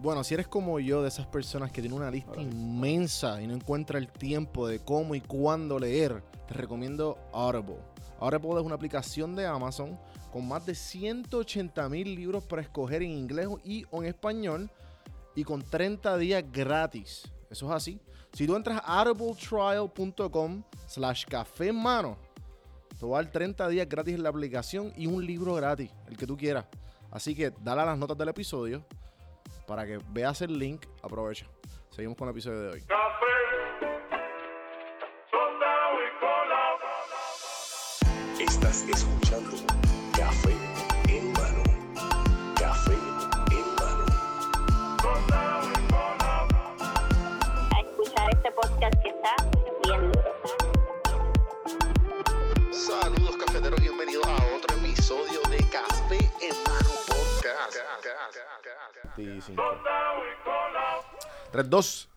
Bueno, si eres como yo, de esas personas que tienen una lista inmensa y no encuentra el tiempo de cómo y cuándo leer, te recomiendo Audible. Audible es una aplicación de Amazon con más de 180 mil libros para escoger en inglés y en español y con 30 días gratis. Eso es así. Si tú entras a audibletrial.com slash café en mano, te va a dar 30 días gratis en la aplicación y un libro gratis, el que tú quieras. Así que dale a las notas del episodio para que veas el link. Aprovecha. Seguimos con el episodio de hoy. Estás escuchando Café en mano. Café en mano. a escuchar este podcast que está 3-2.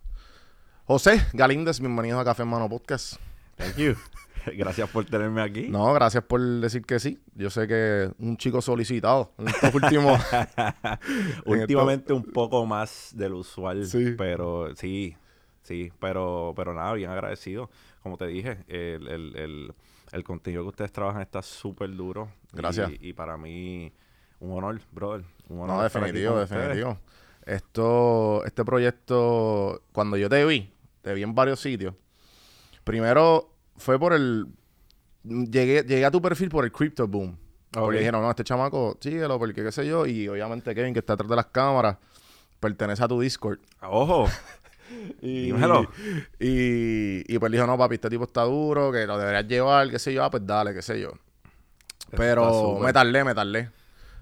José Galíndez, bienvenido a Café Mano Podcast. Thank you. Gracias por tenerme aquí. No, gracias por decir que sí. Yo sé que un chico solicitado últimos. Últimamente un poco más del usual. Sí. Pero sí, sí. Pero, pero nada, bien agradecido. Como te dije, el, el, el, el contenido que ustedes trabajan está súper duro. Gracias. Y para mí un honor, brother. Un honor No, definitivo, ustedes. definitivo. Esto, este proyecto, cuando yo te vi, te vi en varios sitios. Primero fue por el. Llegué, llegué a tu perfil por el crypto boom. Porque Ok. dijeron, no, este chamaco, síguelo, porque qué sé yo. Y obviamente Kevin, que está atrás de las cámaras, pertenece a tu Discord. Ojo, Y, Dímelo. Y, y pues dijo, no, papi, este tipo está duro, que lo deberías llevar, qué sé yo. Ah, pues dale, qué sé yo. Pero me tardé, me tardé.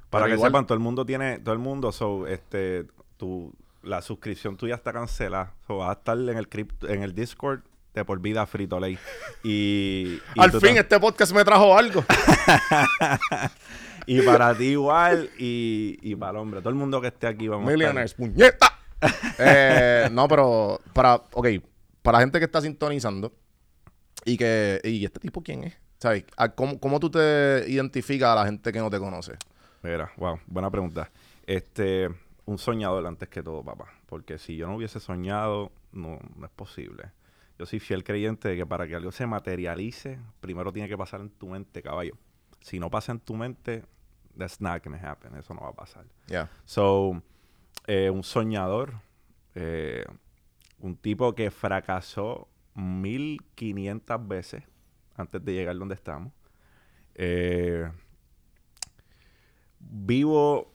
Para Pero que igual- sepan, todo el mundo tiene, todo el mundo, so, este, tu, la suscripción tuya está cancelada. So, vas a estar en el cripto, en el Discord de por vida frito ley. Y, y Al fin este podcast me trajo algo. Y para ti igual y, y para el hombre. Todo el mundo que esté aquí vamos a Millionaires, puñeta. Eh, no, pero para, ok, para la gente que está sintonizando y que, y este tipo quién es, ¿sabes? ¿A ¿Cómo, cómo tú te identificas a la gente que no te conoce? Mira, wow, buena pregunta. Este, un soñador antes que todo, papá. Porque si yo no hubiese soñado, no, no es posible. Yo soy fiel creyente de que para que algo se materialice, primero tiene que pasar en tu mente, caballo. Si no pasa en tu mente, that's not gonna happen. Eso no va a pasar. Ya. So, eh, un soñador, eh, un tipo que fracasó 1500 veces antes de llegar donde estamos. Eh, vivo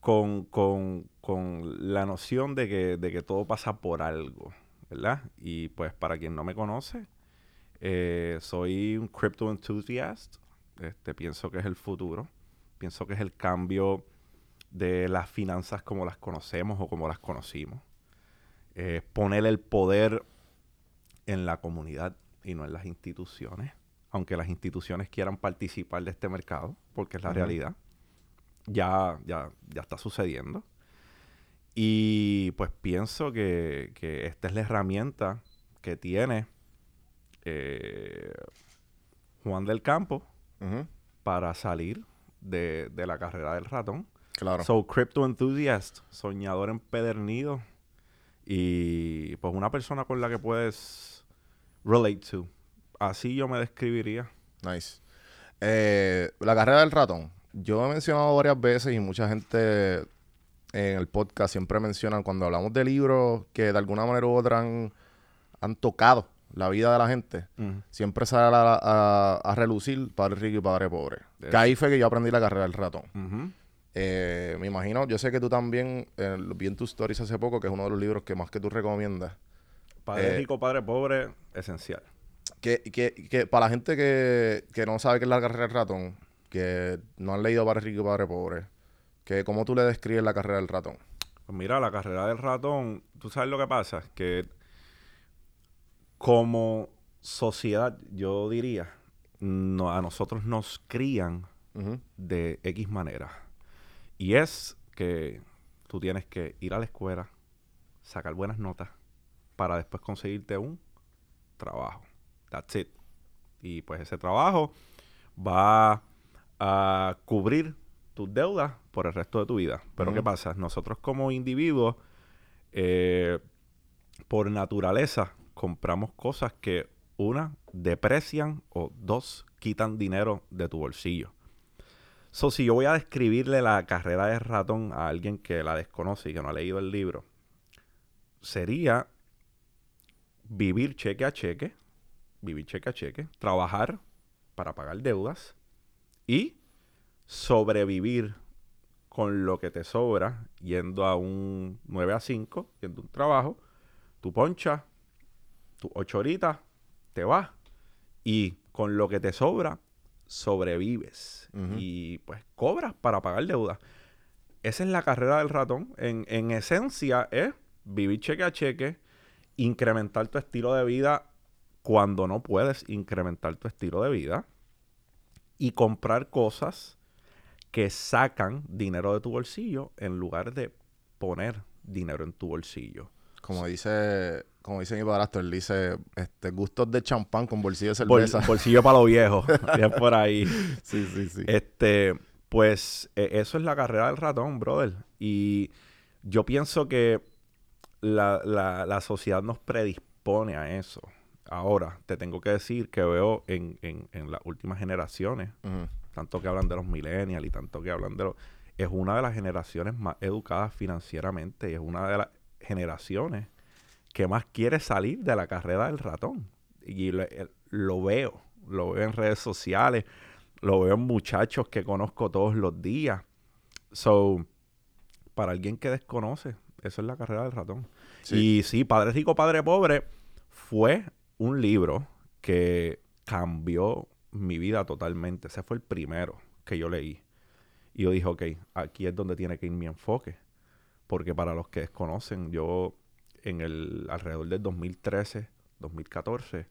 con, con- con la noción de que, de que todo pasa por algo, ¿verdad? Y pues para quien no me conoce, eh, soy un crypto enthusiast. Este, pienso que es el futuro. Pienso que es el cambio de las finanzas como las conocemos o como las conocimos. Eh, poner el poder en la comunidad y no en las instituciones, aunque las instituciones quieran participar de este mercado, porque es la realidad. Ya, ya, ya está sucediendo. Y pues pienso que, que esta es la herramienta que tiene eh, Juan del Campo para salir de, de la carrera del ratón. Claro. So, crypto enthusiast, soñador empedernido y pues una persona con la que puedes relate to. Así yo me describiría. Nice. Eh, la carrera del ratón. Yo he mencionado varias veces y mucha gente en el podcast siempre mencionan cuando hablamos de libros que de alguna manera u otra han, han tocado la vida de la gente. Siempre sale a, a- a relucir Padre Rico y Padre Pobre. Que ahí fue que yo aprendí la carrera del ratón. Eh, me imagino, yo sé que tú también, eh, vi en tus stories hace poco, que es uno de los libros que más que tú recomiendas. Padre Eh, rico, padre pobre, esencial. Que, que, que para la gente que, que no sabe qué es la carrera del ratón, que no han leído Padre Rico y Padre Pobre, que ¿cómo tú le describes la carrera del ratón? Pues mira, la carrera del ratón, tú sabes lo que pasa, que como sociedad, yo diría, no, a nosotros nos crían de X manera. Y es que tú tienes que ir a la escuela, sacar buenas notas, para después conseguirte un trabajo. That's it. Y pues ese trabajo va a cubrir tus deudas por el resto de tu vida. Pero. ¿qué pasa? Nosotros como individuos eh, por naturaleza compramos cosas que, una, deprecian o dos, quitan dinero de tu bolsillo. So, si yo voy a describirle la carrera de ratón a alguien que la desconoce y que no ha leído el libro, sería vivir cheque a cheque, vivir cheque a cheque, trabajar para pagar deudas y sobrevivir con lo que te sobra yendo a un 9 a 5, yendo a un trabajo, tu poncha, tus 8 horitas, te vas y con lo que te sobra sobrevives y pues cobras para pagar deudas. Esa es la carrera del ratón. En, en esencia es vivir cheque a cheque, incrementar tu estilo de vida cuando no puedes incrementar tu estilo de vida y comprar cosas que sacan dinero de tu bolsillo en lugar de poner dinero en tu bolsillo. Como dice, como dice mi padrastro, él dice, este, gustos de champán con bolsillo de Bol- cerveza. bolsillo para los viejos. bien por ahí. sí, sí, sí. Este, pues e- eso es la carrera del ratón, brother. Y yo pienso que la, la- la sociedad nos predispone a eso. Ahora, te tengo que decir que veo en, en- en las últimas generaciones, tanto que hablan de los millennials y tanto que hablan de los... Es una de las generaciones más educadas financieramente y es una de las generaciones que más quiere salir de la carrera del ratón. Y lo, eh, lo veo, lo veo en redes sociales, lo veo en muchachos que conozco todos los días. So, para alguien que desconoce, eso es la carrera del ratón. Sí. Y sí, Padre Rico, Padre Pobre fue un libro que cambió mi vida totalmente. Ese fue el primero que yo leí. Y yo dije, ok, aquí es donde tiene que ir mi enfoque. Porque para los que desconocen, yo en el alrededor del 2013, 2014,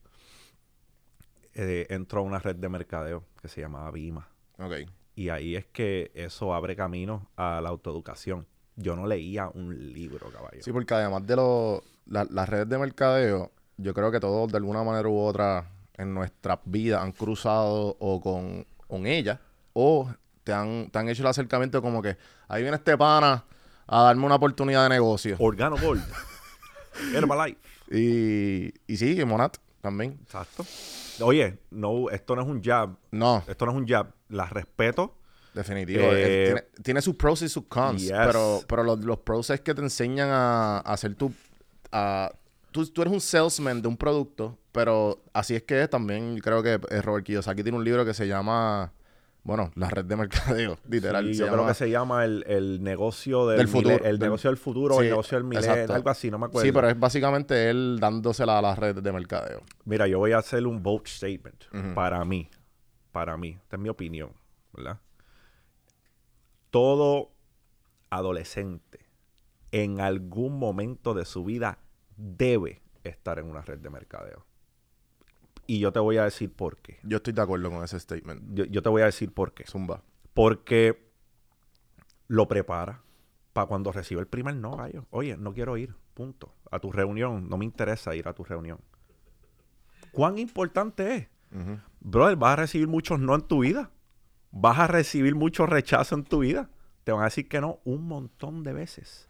eh, entró a una red de mercadeo que se llamaba Vima. Ok. Y ahí es que eso abre camino a la autoeducación. Yo no leía un libro, caballo. Sí, porque además de los, la- las redes de mercadeo, yo creo que todos de alguna manera u otra en nuestras vidas han cruzado o con, con ella o te han, te han hecho el acercamiento como que ahí viene este pana a darme una oportunidad de negocio. Organo Gold. Herbalife. Y, y sí, Monat también. Exacto. Oye, no, esto no es un jab. No, Esto no es un jab. Las respeto. definitivo. Eh, tiene, tiene sus pros y sus cons. Yes. Pero, pero los, los pros es que te enseñan a, a hacer tu... a- tú, tú eres un salesman de un producto, pero así es que es también. Creo que eh, Robert Kiyosaki tiene un libro que se llama... Bueno, la red de mercadeo, literal. Sí, yo creo que se llama el, el negocio del, Del mile- futuro, El del- negocio del futuro o el negocio del milenio. Algo así, no me acuerdo. Sí, pero es básicamente él dándosela a las redes de mercadeo. Mira, yo voy a hacer un bold statement. Para mí. Para mí. Esta es mi opinión. ¿Verdad? Todo adolescente en algún momento de su vida debe estar en una red de mercadeo. Y yo te voy a decir por qué. Yo estoy de acuerdo con ese statement. Yo, yo te voy a decir por qué. Zumba. Porque lo prepara para cuando recibe el primer no, gallo. Oye, no quiero ir, punto. A tu reunión, no me interesa ir a tu reunión. ¿Cuán importante es? Brother, vas a recibir muchos no en tu vida. Vas a recibir mucho rechazo en tu vida. Te van a decir que no un montón de veces.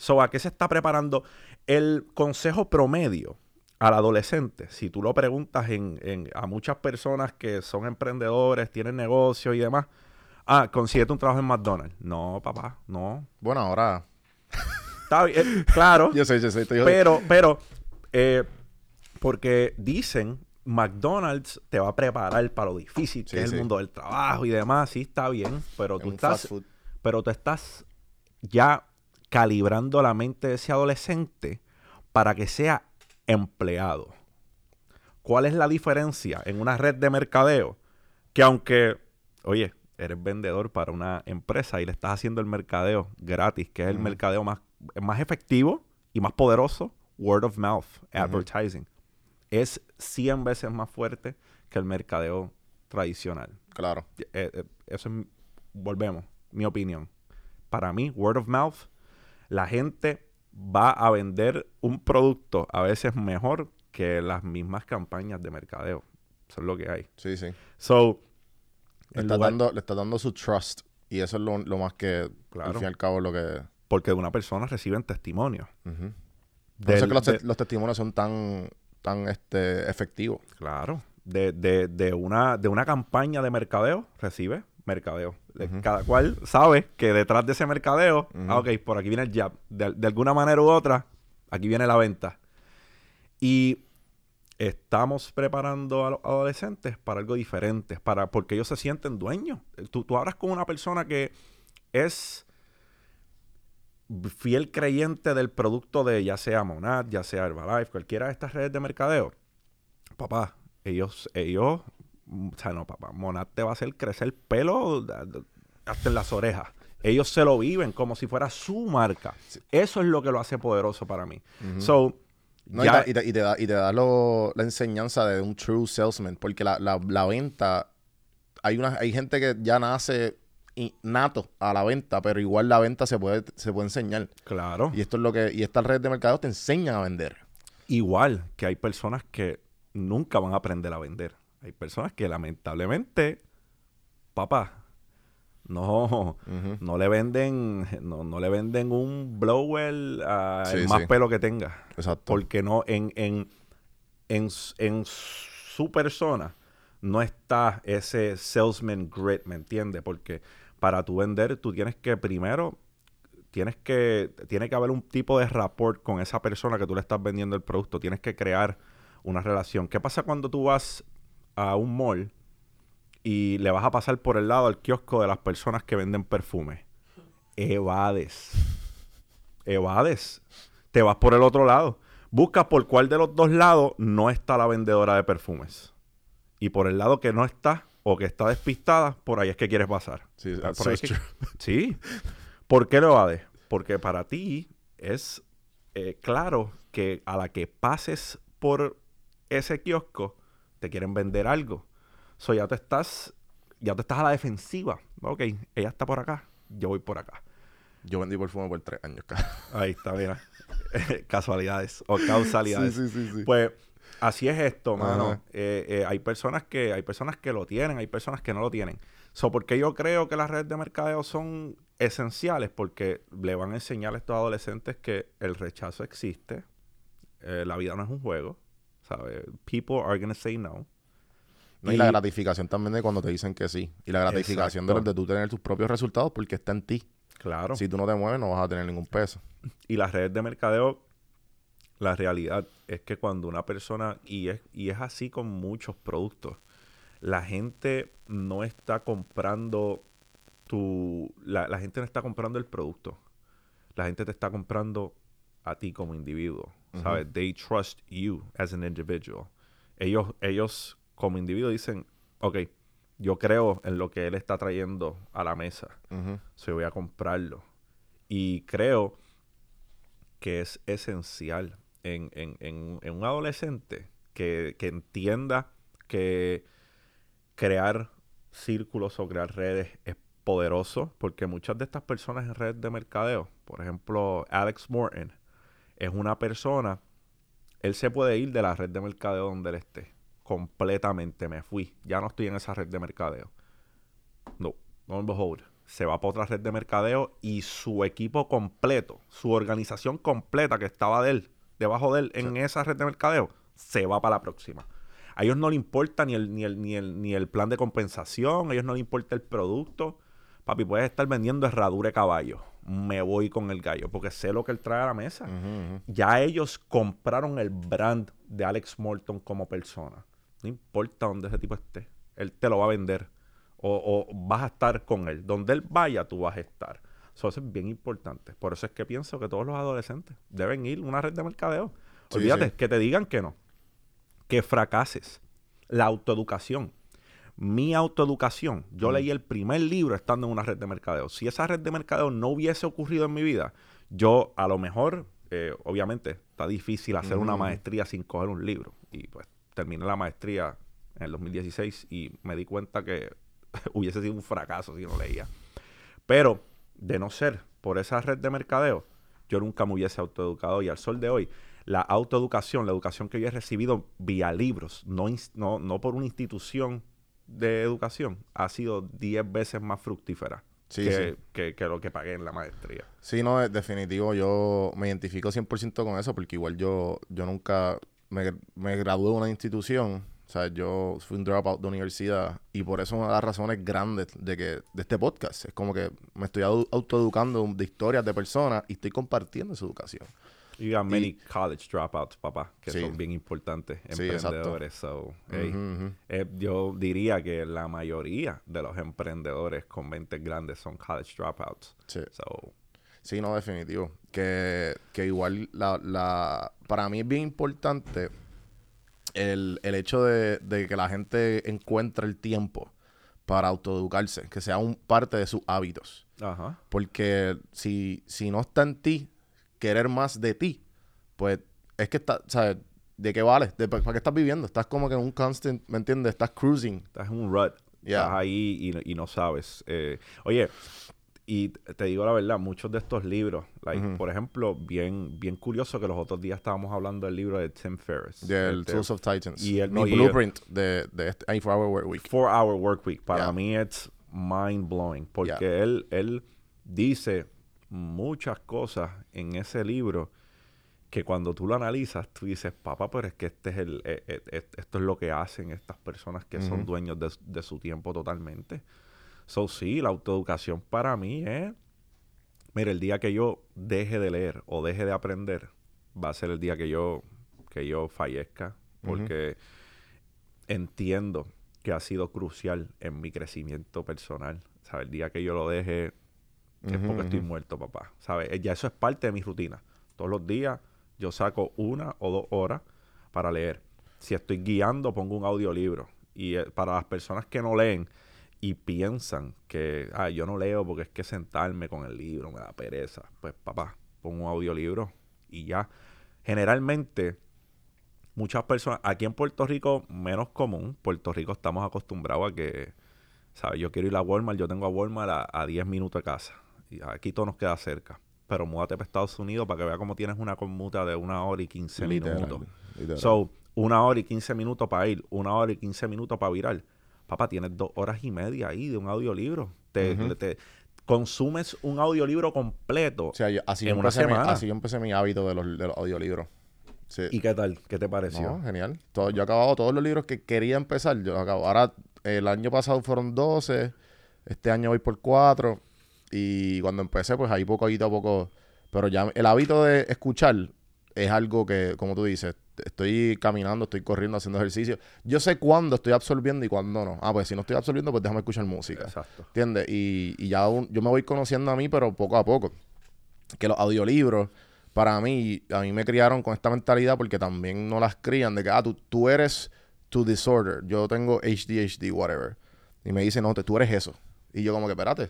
So, ¿a qué se está preparando? El consejo promedio al adolescente, si tú lo preguntas en, en- a muchas personas que son emprendedores, tienen negocios y demás, ah, consíguete un trabajo en McDonald's. No, papá, no. Bueno, ahora... Está bien, eh, claro. Yo sé, yo sé. estoy- Pero, pero, eh, porque dicen, McDonald's te va a preparar para lo difícil que Sí, es sí. el mundo del trabajo y demás. Sí, está bien, pero tú estás, pero tú estás ya calibrando la mente de ese adolescente para que sea empleado. ¿Cuál es la diferencia en una red de mercadeo? Que aunque, oye, eres vendedor para una empresa y le estás haciendo el mercadeo gratis, que es el mercadeo más, más efectivo y más poderoso, word of mouth, advertising, es 100 veces más fuerte que el mercadeo tradicional. Claro. Eh, eh, eso es, volvemos, mi opinión. Para mí, word of mouth, la gente va a vender un producto a veces mejor que las mismas campañas de mercadeo. Eso es lo que hay. Sí, sí. So, Le está, lugar- dando, le está dando su trust. Y eso es lo, lo más que, Claro. al fin y al cabo, lo que... porque de una persona reciben testimonios. Ujú. Por eso es que los, te- de- los testimonios son tan, tan este, efectivos. Claro. De, de, de, una, de una campaña de mercadeo, recibe mercadeo. Cada cual sabe que detrás de ese mercadeo, ah, ok, por aquí viene el jab. De, de alguna manera u otra, aquí viene la venta. Y estamos preparando a los adolescentes para algo diferente, para, porque ellos se sienten dueños. Tú, tú hablas con una persona que es fiel creyente del producto de ya sea Monad, ya sea Herbalife, cualquiera de estas redes de mercadeo. Papá, ellos, ellos, o sea, no, papá, Monad te va a hacer crecer pelo da- da- hasta en las orejas. Ellos se lo viven como si fuera su marca. Eso es lo que lo hace poderoso para mí. So, No, ya- y, te, y da, y te da lo- la enseñanza de un true salesman, porque la, la- la venta, hay una, hay gente que ya nace nato a la venta, pero igual la venta se puede, se puede enseñar. claro. Y esto es lo que, y estas redes de mercado te enseñan a vender. Igual que hay personas que nunca van a aprender a vender. Hay personas que lamentablemente, papá, no, no le venden, no, no le venden un blower a Sí, el más sí. pelo que tenga. Exacto. Porque no, en, en, en, en su persona no está ese salesman grit, ¿me entiendes? Porque para tú vender, tú tienes que primero, tienes que, tiene que haber un tipo de rapport con esa persona que tú le estás vendiendo el producto. Tienes que crear una relación. ¿Qué pasa cuando tú vas a un mall y le vas a pasar por el lado al kiosco de las personas que venden perfume? Evades. Evades. Te vas por el otro lado. Buscas por cuál de los dos lados no está la vendedora de perfumes. Y por el lado que no está o que está despistada, por ahí es que quieres pasar. Sí, Por so que-. Sí. ¿Por qué lo evades? Porque para ti es eh, claro que a la que pases por ese kiosco, te quieren vender algo. So ya te estás, ya te estás a la defensiva. Ok, ella está por acá, yo voy por acá. Yo vendí perfume por tres años. Ahí está, mira. Casualidades o causalidades. Sí, sí, sí, sí. Pues así es esto, mano. Eh, eh, hay personas que hay personas que lo tienen, hay personas que no lo tienen. So, ¿Por qué yo creo que las redes de mercadeo son esenciales? Porque le van a enseñar a estos adolescentes que el rechazo existe, eh, la vida no es un juego, ¿sabes? People are gonna say no. No, y, la gratificación también de cuando te dicen que sí. Y la gratificación de, de tú tener tus propios resultados porque está en ti. Claro. Si tú no te mueves, no vas a tener ningún peso. Y las redes de mercadeo, la realidad es que cuando una persona, y es, y es así con muchos productos, la gente no está comprando tu. La, la gente no está comprando el producto. La gente te está comprando a ti como individuo. ¿Sabes? They trust you as an individual. Ellos, ellos como individuo dicen, ok, yo creo en lo que él está trayendo a la mesa. Ujú. So, voy a comprarlo. Y creo que es esencial en, en- en- en un adolescente que, que entienda que crear círculos o crear redes es poderoso, porque muchas de estas personas en redes de mercadeo, por ejemplo, Alex Morton, es una persona, él se puede ir de la red de mercadeo donde él esté, completamente, me fui, ya no estoy en esa red de mercadeo. No, no behold. Se va para otra red de mercadeo y su equipo completo, su organización completa que estaba de él, debajo de él, en esa red de mercadeo, se va para la próxima. A ellos no le importa ni el, ni el, ni el, ni el plan de compensación, a ellos no les importa el producto. Papi, puedes estar vendiendo herradura de caballo. Me voy con el gallo, porque sé lo que él trae a la mesa. Ya ellos compraron el brand de Alex Morton como persona. No importa dónde ese tipo esté. Él te lo va a vender. O, o vas a estar con él. Donde él vaya, tú vas a estar. So, eso es bien importante. Por eso es que pienso que todos los adolescentes deben ir a una red de mercadeo. Sí, Olvídate, sí. que te digan que no. Que fracases. La autoeducación. Mi autoeducación. Yo leí el primer libro estando en una red de mercadeo. Si esa red de mercadeo no hubiese ocurrido en mi vida, yo a lo mejor, eh, obviamente, está difícil hacer una Ujú. maestría sin coger un libro. Y pues terminé la maestría en el 2016 y me di cuenta que hubiese sido un fracaso si no leía. Pero de no ser por esa red de mercadeo, yo nunca me hubiese autoeducado y al sol de hoy, la autoeducación, la educación que yo he recibido vía libros, no, no, no por una institución de educación, ha sido 10 veces más fructífera Sí, que, sí. que- que lo que pagué en la maestría. Sí, no, es definitivo. Yo me identifico 100% con eso porque igual yo, yo nunca me, me gradué de una institución. O sea, yo fui un dropout de universidad y por eso una de las razones grandes de que de este podcast es como que me estoy au- autoeducando de historias de personas y estoy compartiendo esa educación. You got many college dropouts, papá, que Sí. son bien importantes, Sí, emprendedores. So, hey, eh, yo diría que la mayoría de los emprendedores con mentes grandes son college dropouts. Sí. So, Sí, no, definitivo. Que, que igual la, la... Para mí es bien importante el, el hecho de, de que la gente encuentre el tiempo para autoeducarse, que sea un parte de sus hábitos. ajá. Porque si, si no está en ti querer más de ti, pues es que está, ¿sabes? ¿De qué vale? ¿De, ¿Para qué estás viviendo? Estás como que en un constant, ¿me entiendes? Estás cruising. Estás en un rut. Yeah. Estás ahí y, no- y no sabes. Eh, oye, y te digo la verdad, muchos de estos libros, like, Ujú. por ejemplo, bien, bien curioso que los otros días estábamos hablando del libro de Tim Ferriss. Del este, Tools of Titans. y el- Mi no, y el- blueprint de, de este 24 Hour Work Week. Four Hour Work Week. Para Yeah. mí es mind blowing. Porque Yeah. él, él dice muchas cosas en ese libro que cuando tú lo analizas, tú dices, papá, pero es que este es el, eh, eh, eh, esto es lo que hacen estas personas que son dueños de, de su tiempo totalmente. So, sí, la autoeducación para mí es, mira, el día que yo deje de leer o deje de aprender, va a ser el día que yo, que yo fallezca, porque entiendo que ha sido crucial en mi crecimiento personal. ¿Sabes? El día que yo lo deje es porque estoy muerto, papá. ¿Sabes? Eh, Ya eso es parte de mi rutina. Todos los días yo saco una o dos horas para leer. Si estoy guiando, pongo un audiolibro. Y eh, para las personas que no leen y piensan que, ah, yo no leo porque es que sentarme con el libro me da pereza. Pues, papá, pongo un audiolibro y ya. Generalmente, muchas personas, aquí en Puerto Rico, menos común. Puerto Rico estamos acostumbrados a que, ¿sabes? Yo quiero ir a Walmart, yo tengo a Walmart a, a 10 minutos de casa. Aquí todo nos queda cerca. Pero múdate para Estados Unidos para que vea cómo tienes una conmuta de una hora y 15 Literal, minutos. literal. So, una hora y 15 minutos para ir, una hora y 15 minutos para virar. Papá, tienes dos horas y media ahí de un audiolibro. Te, consumes un audiolibro completo. O sea, yo- así, yo en una empecé mi, semana. así yo empecé mi hábito de los, de los audiolibros. Sí. ¿Y qué tal? ¿Qué te pareció? No, genial. Todo- yo he acabado todos los libros que quería empezar. Yo acabo. Ahora, el año pasado fueron 12. Este año voy por 4. Y cuando empecé, pues ahí poco a poco. Pero ya el hábito de escuchar es algo que, como tú dices, estoy caminando, estoy corriendo, haciendo ejercicio. Yo sé cuándo estoy absorbiendo y cuándo no. Ah, pues si no estoy absorbiendo, pues déjame escuchar música. Exacto. ¿Entiendes? Y, y ya un- yo me voy conociendo a mí, pero poco a poco. Que los audiolibros, para mí, a mí me criaron con esta mentalidad porque también no las crían de que, ah, tú, tú eres tu disorder. Yo tengo ADHD, whatever. Y me dicen, no, te- tú eres eso. Y yo como que, espérate.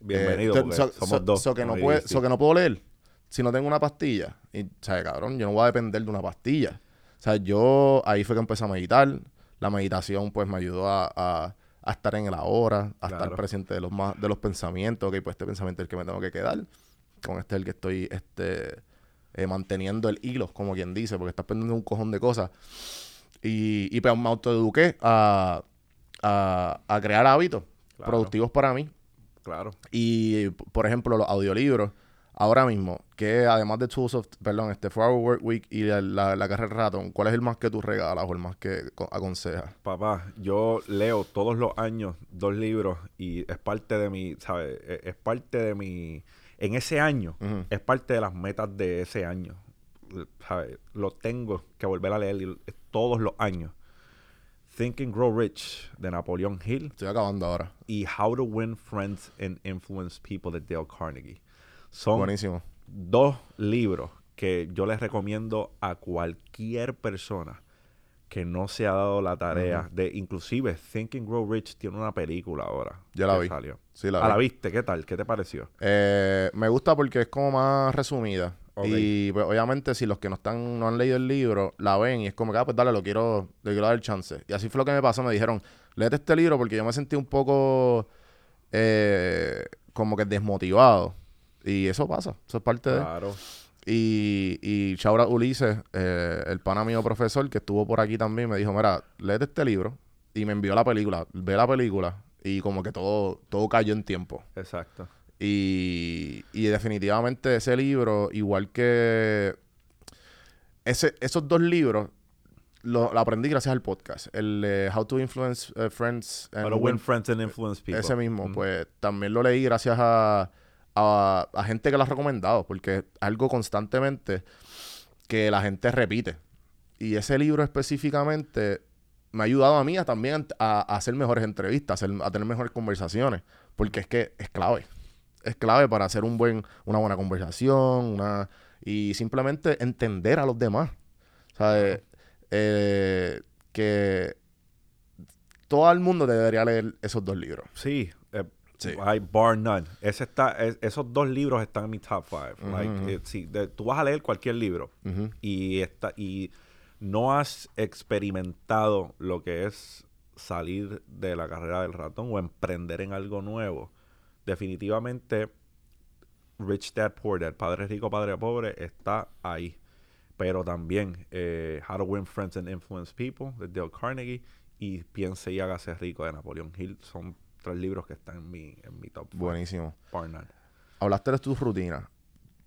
Bienvenido, Eh, porque so- somos so- dos. so que no puede- sí. que no puedo leer si no tengo una pastilla. Y, ¿sabes, cabrón? Yo no voy a depender de una pastilla. O sea, yo ahí fue que empecé a meditar. La meditación, pues, me ayudó a, a- a estar en el ahora, a estar presente de los más, de los pensamientos. Ok, pues este pensamiento es el que me tengo que quedar. Con este es el que estoy este, eh, manteniendo el hilo, como quien dice, porque estás pendiendo un cojón de cosas. Y, y pues me autoeduqué a, a, a crear hábitos Claro. productivos para mí. Claro. Y, por ejemplo, los audiolibros, ahora mismo, que además de Tools of, perdón, este 4 Hour Work Week y la, la, la carrera Ratón, ¿cuál es el más que tú regalas o el más que co- aconsejas? Papá, yo leo todos los años dos libros y es parte de mi, ¿sabes? Es, es parte de mi... En ese año, es parte de las metas de ese año. ¿Sabes? Lo tengo que volver a leer todos los años. Think and Grow Rich de Napoleon Hill Estoy acabando ahora. y How to Win Friends and Influence People de Dale Carnegie. Son Buenísimo. dos libros que yo les recomiendo a cualquier persona que no se ha dado la tarea de inclusive Think and Grow Rich tiene una película ahora Ya la vi. salió. Sí, la Ah, la viste qué tal qué te pareció Eh, me gusta porque es como más resumida. Y pues, obviamente si los que no están no han leído el libro, la ven y es como que, ah, pues dale, lo quiero, le quiero dar el chance. Y así fue lo que me pasó. Me dijeron, léete este libro porque yo me sentí un poco eh, como que desmotivado. Y eso pasa, eso es parte de... claro Y, y Chaura Ulises, eh, el pana mío profesor que estuvo por aquí también, me dijo, mira, léete este libro. Y me envió la película. Ve la película Y como que todo, todo cayó en tiempo. Exacto. Y, y definitivamente ese libro, igual que ese, esos dos libros, lo, lo aprendí gracias al podcast. El eh, How to Influence eh, Friends and How to Win win friends and influence people. ese mismo, Mm. pues también lo leí gracias a, a, a gente que lo ha recomendado, porque es algo constantemente que la gente repite. Y ese libro específicamente me ha ayudado a mí a también a, a hacer mejores entrevistas, a, hacer- a tener mejores conversaciones, porque es que es clave. Es clave para hacer un buen, una buena conversación una, y simplemente entender a los demás. ¿Sabes? Eh, que todo el mundo debería leer esos dos libros. Sí, eh, Sí. hay bar none. Ese está, es- esos dos libros están en mi top five. Ujú, Like, ujú. eh, sí, de- tú vas a leer cualquier libro y está, y no has experimentado lo que es salir de la carrera del ratón o emprender en algo nuevo. Definitivamente, Rich Dad Poor Dad, Padre Rico, Padre Pobre, está ahí. Pero también eh, How to Win Friends and Influence People de Dale Carnegie y Piense y hágase rico de Napoleon Hill son tres libros que están en mi, en mi top. Buenísimo. None. Hablaste de tus rutinas.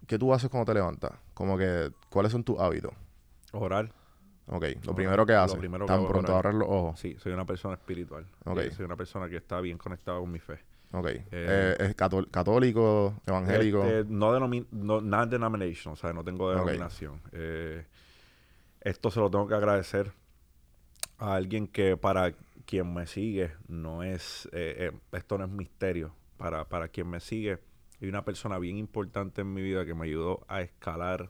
¿Qué tú haces cuando te levantas? Como que, ¿cuáles son tus hábitos? Orar. Ok, lo Orar. primero que haces. que Tan es pronto abres los ojos. Sí, soy una persona espiritual. Ok. Eh, Soy una persona que está bien conectada con mi fe. Ok. Eh, ¿Es cató- católico, Este, evangélico? no denomi no, denomination, o sea, no tengo denominación. Eh, esto se lo tengo que agradecer a alguien que para quien me sigue no es, eh, eh, esto no es misterio. Para, para quien me sigue, hay una persona bien importante en mi vida que me ayudó a escalar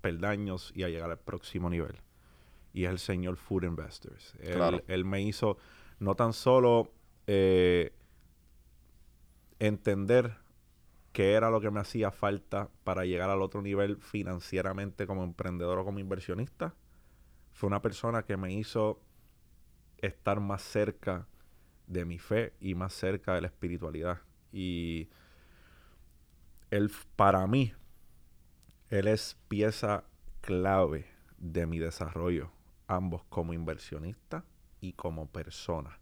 peldaños y a llegar al próximo nivel. Y es el señor Food Investors. Él, Claro. él me hizo no tan solo eh, entender qué era lo que me hacía falta para llegar al otro nivel financieramente como emprendedor o como inversionista. Fue una persona que me hizo estar más cerca de mi fe y más cerca de la espiritualidad. Y él, para mí, él es pieza clave de mi desarrollo, ambos como inversionista y como persona.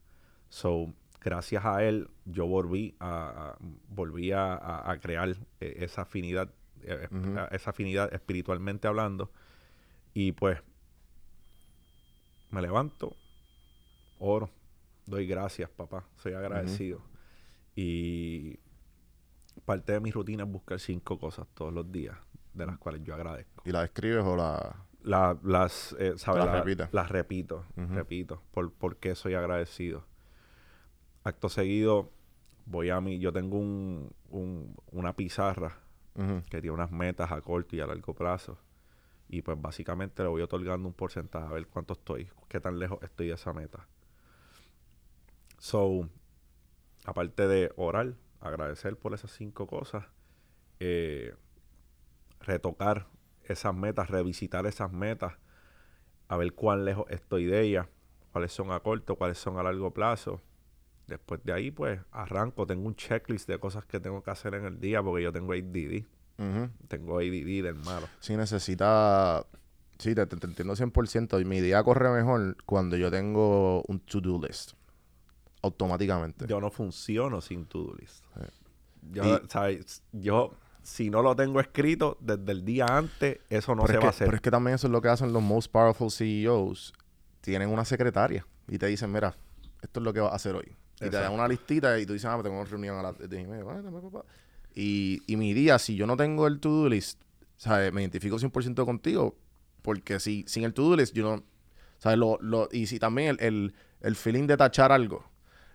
So, gracias a él, yo volví a, a- volví a, crear eh, esa afinidad, eh, a- esa afinidad espiritualmente hablando. Y pues, me levanto, oro, doy gracias, papá, soy agradecido. Y parte de mi rutina es buscar cinco cosas todos los días, de las cuales yo agradezco. ¿Y la escribes o la...? La- las, eh, ¿sabes? Las La- repites. Las repito, repito, por, por qué soy agradecido. Acto seguido, voy a mí, yo tengo un, un- una pizarra que tiene unas metas a corto y a largo plazo. Y pues básicamente le voy otorgando un porcentaje a ver cuánto estoy, qué tan lejos estoy de esa meta. So, aparte de orar, agradecer por esas cinco cosas, eh, retocar esas metas, revisitar esas metas, a ver cuán lejos estoy de ellas, cuáles son a corto, cuáles son a largo plazo. Después de ahí, pues arranco. Tengo un checklist de cosas que tengo que hacer en el día porque yo tengo ADD. Ujú. Tengo ADD del malo. Sí, necesita... Sí, te, te- entiendo 100%. Y mi día corre mejor cuando yo tengo un to-do list. Automáticamente. Yo no funciono sin to-do list. Yo, Y- ¿sabes? Yo, si no lo tengo escrito desde el día antes, eso no se va que, a hacer. pero es que también eso es lo que hacen los most powerful CEOs. Tienen una secretaria y te dicen, mira, esto es lo que vas a hacer hoy. Y te dan una listita y tú dices, ah, tengo una reunión a las 10 y media. Bueno, pa, pa, pa. Y, y mi día, si yo no tengo el to-do list, ¿sabes? Me identifico 100% contigo. Porque si sin el to-do list, yo no... ¿Sabes? Lo, lo, y si también el, el, el feeling de tachar algo,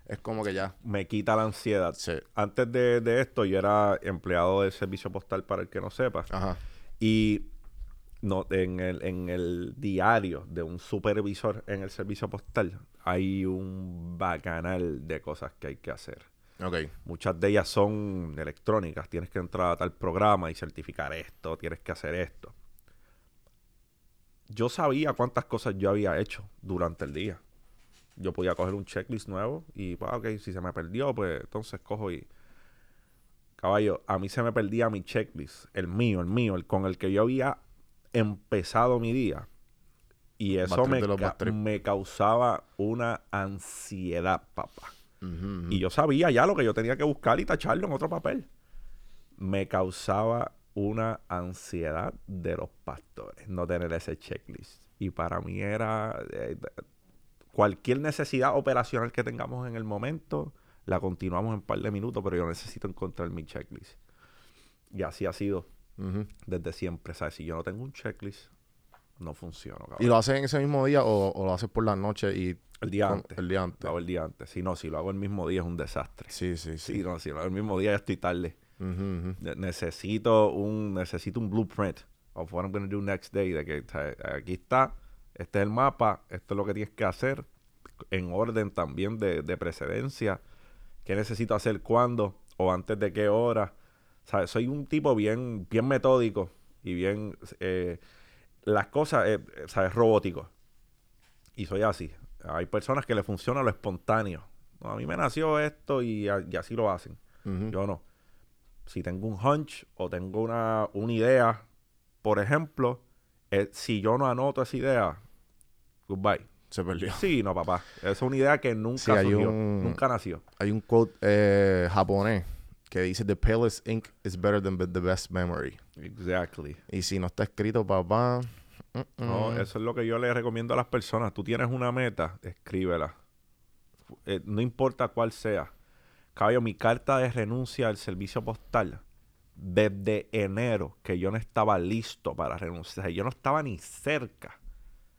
es como que ya... Me quita la ansiedad. Sí. Antes de, de esto, yo era empleado del servicio postal, para el que no sepa. Ajá. Y no, en, el, en el diario de un supervisor en el servicio postal hay un bacanal de cosas que hay que hacer. Ok. Muchas de ellas son electrónicas. Tienes que entrar a tal programa y certificar esto. Tienes que hacer esto. Yo sabía cuántas cosas yo había hecho durante el día. Yo podía coger un checklist nuevo y, pues, ok, si se me perdió, pues entonces cojo y... Caballo, a mí se me perdía mi checklist, el mío, el mío, el con el que yo había empezado mi día. Y eso me, ca- me causaba una ansiedad, papá. Ujú. Y yo sabía ya lo que yo tenía que buscar y tacharlo en otro papel. Me causaba una ansiedad de los pastores no tener ese checklist. Y para mí era eh, cualquier necesidad operacional que tengamos en el momento, la continuamos en un par de minutos, pero yo necesito encontrar mi checklist. Y así ha sido Desde siempre. ¿sabes? Si yo no tengo un checklist, no funciona. ¿Y lo haces en ese mismo día o, o lo haces por la noche y El día con- antes. el día antes? Lo hago el día antes. Si no, si lo hago el mismo día es un desastre. Sí, sí, sí. Sí, no, si lo hago el mismo día ya estoy tarde. Ujú. Ne- necesito un necesito un blueprint of what I'm going to do next day de que aquí está este es el mapa esto es lo que tienes que hacer en orden también de, de precedencia qué necesito hacer cuándo o antes de qué hora Soy un tipo bien bien metódico y bien eh, las cosas eh, sabes robótico y soy así hay personas que le funciona lo espontáneo No, a mí me nació esto y, a- y así lo hacen yo no. Si tengo un hunch o tengo una, una idea, por ejemplo, eh, si yo no anoto esa idea, goodbye. Se perdió. Sí, no, papá. Esa es una idea que nunca Sí, surgió, un- nunca nació. Hay un quote eh, japonés que dice: The palest ink is better than the best memory. Exactly. Y si no está escrito, papá. mm, No, eso es lo que yo le recomiendo a las personas. Tú tienes una meta, escríbela. Eh, no importa cuál sea. Caballo, mi carta de renuncia al servicio postal, desde enero, que yo no estaba listo para renunciar, yo no estaba ni cerca.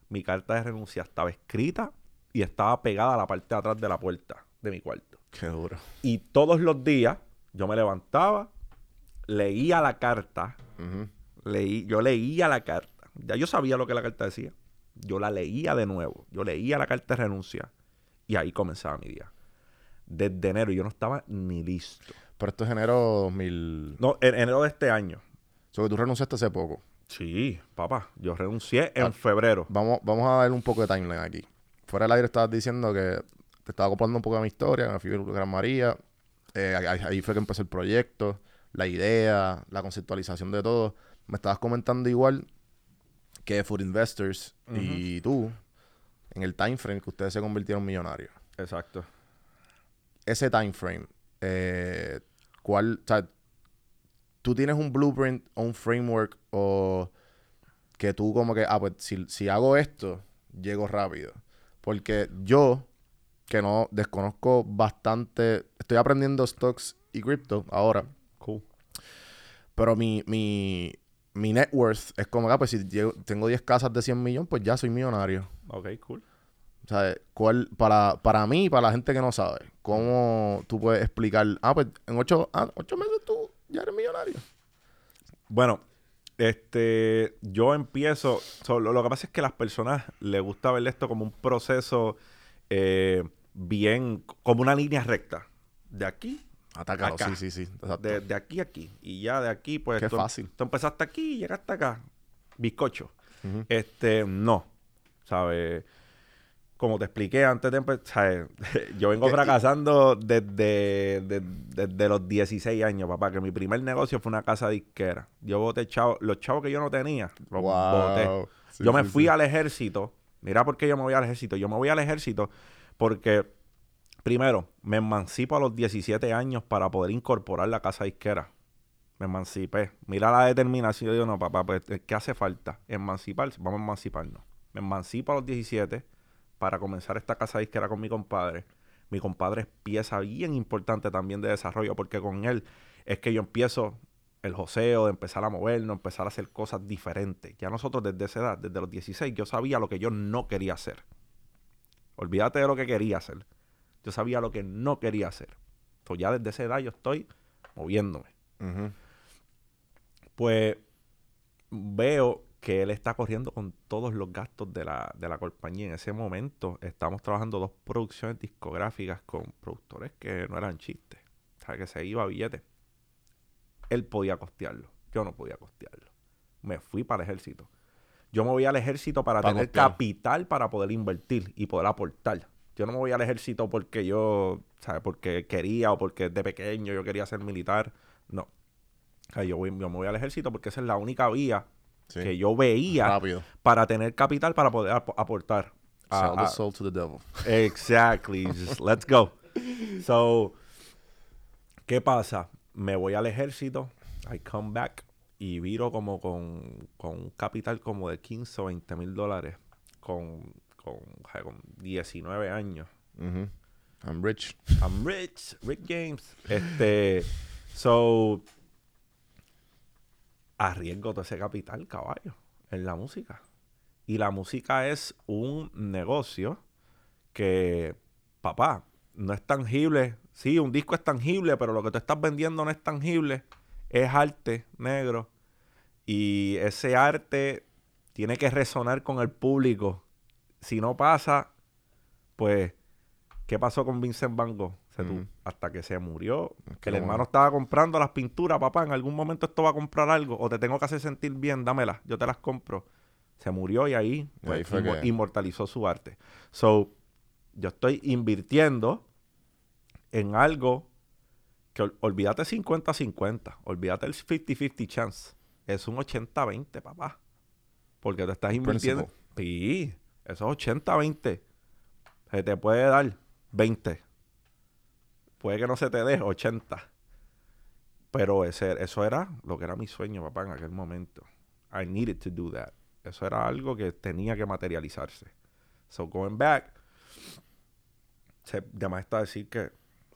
Mi carta de renuncia estaba escrita y estaba pegada a la parte de atrás de la puerta de mi cuarto. Qué duro. Y todos los días yo me levantaba, leía la carta, leí, yo leía la carta. Ya yo sabía lo que la carta decía. Yo la leía de nuevo. Yo leía la carta de renuncia. Y ahí comenzaba mi día. Desde enero yo no estaba ni listo. Pero esto es enero 2000. No, en enero de este año. So que tú renunciaste hace poco. Sí, papá. Yo renuncié en Ah. febrero. Vamos, vamos a dar un poco de timeline aquí. Fuera del aire estabas diciendo que te estaba contando un poco de mi historia, que me fui a Gran María. Eh, ahí, ahí fue que empezó el proyecto, la idea, la conceptualización de todo. Me estabas comentando igual que Food Investors y tú, en el time frame que ustedes se convirtieron millonarios. Exacto. Ese time frame, eh, ¿cuál, o sea, tú tienes un blueprint o un framework o que tú como que, ah, pues si, si hago esto, llego rápido. Porque yo, que no desconozco bastante, estoy aprendiendo stocks y cripto ahora, Cool. pero mi, mi, mi net worth es como, ah, pues si llego- tengo 10 casas de 100 millones, pues ya soy millonario. Ok, cool. O sea, ¿cuál, para, para mí y para la gente que no sabe, ¿cómo tú puedes explicar? Ah, pues en ocho, ah, ocho meses tú ya eres millonario. Bueno, este, yo empiezo, so, lo, lo que pasa es que a las personas les gusta ver esto como un proceso eh, bien, como una línea recta. De aquí, Atácalo, Acá. sí, sí, sí. De, de aquí a aquí. Y ya de aquí, pues... Qué tú, fácil. Tú empezaste aquí y llegaste acá. Bizcocho. Este, no. ¿Sabes? Como te expliqué antes de empezar, yo vengo fracasando desde, de- desde los 16 años, papá, que mi primer negocio fue una casa disquera. Yo boté chavo, los chavos que yo no tenía, los boté. Wow. Sí, yo me sí, fui sí. al ejército. Mira por qué yo me voy al ejército. Yo me voy al ejército porque, primero, me emancipo a los 17 años para poder incorporar la casa disquera. Me emancipé. Mira la determinación. Yo digo, no, papá, pues, ¿qué hace falta? Emanciparse. Vamos a emanciparnos. Me emancipo a los 17 para comenzar esta casa disquera con mi compadre. Mi compadre es pieza bien importante también de desarrollo porque con él es que yo empiezo el joseo, de empezar a movernos, empezar a hacer cosas diferentes. Ya nosotros desde esa edad, desde los 16, yo sabía lo que yo no quería hacer. Olvídate de lo que quería hacer. Yo sabía lo que no quería hacer. Pues ya desde esa edad yo estoy moviéndome. Pues veo que él está corriendo con todos los gastos de la, de la compañía. En ese momento estamos trabajando dos producciones discográficas con productores que no eran chistes. O sea, que se iba a billete. Él podía costearlo. Yo no podía costearlo. Me fui para el ejército. Yo me voy al ejército para, Para tener capital para poder invertir y poder aportar. Yo no me voy al ejército porque yo, ¿sabes? Porque quería o porque de pequeño yo quería ser militar. No. O sea, yo, voy, yo me voy al ejército porque esa es la única vía Sí. que yo veía Rápido. para tener capital para poder ap- aportar. Sell the soul to the devil. exactly. Just let's go. So, ¿qué pasa? Me voy al ejército, I come back y viro como con, con un capital como de 15 o 20 mil dólares con, con, con 19 años. I'm rich. I'm rich, Rick Games. Este, so, arriesgo todo ese capital, caballo, en la música. Y la música es un negocio que, papá, no es tangible. Sí, un disco es tangible, pero lo que tú estás vendiendo no es tangible. Es arte negro. Y ese arte tiene que resonar con el público. Si no pasa, pues, ¿qué pasó con Vincent Van Gogh? Se hasta que se murió. Es Que el no- hermano estaba comprando las pinturas, papá. En algún momento esto va a comprar algo. O te tengo que hacer sentir bien, dámelas. Yo te las compro. Se murió y ahí, Y pues, ahí fue inmo- que- inmortalizó su arte. So, yo estoy invirtiendo en algo que ol- olvídate 50-50. Olvídate el 50-50 chance. Es un 80-20, papá. Porque te estás invirtiendo. Sí, eso es 80-20. Se te puede dar 20. Puede que no se te dé 80. Pero ese, eso era lo que era mi sueño, papá, en aquel momento. I needed to do that. Eso era algo que tenía que materializarse. So, going back, se, además está decir que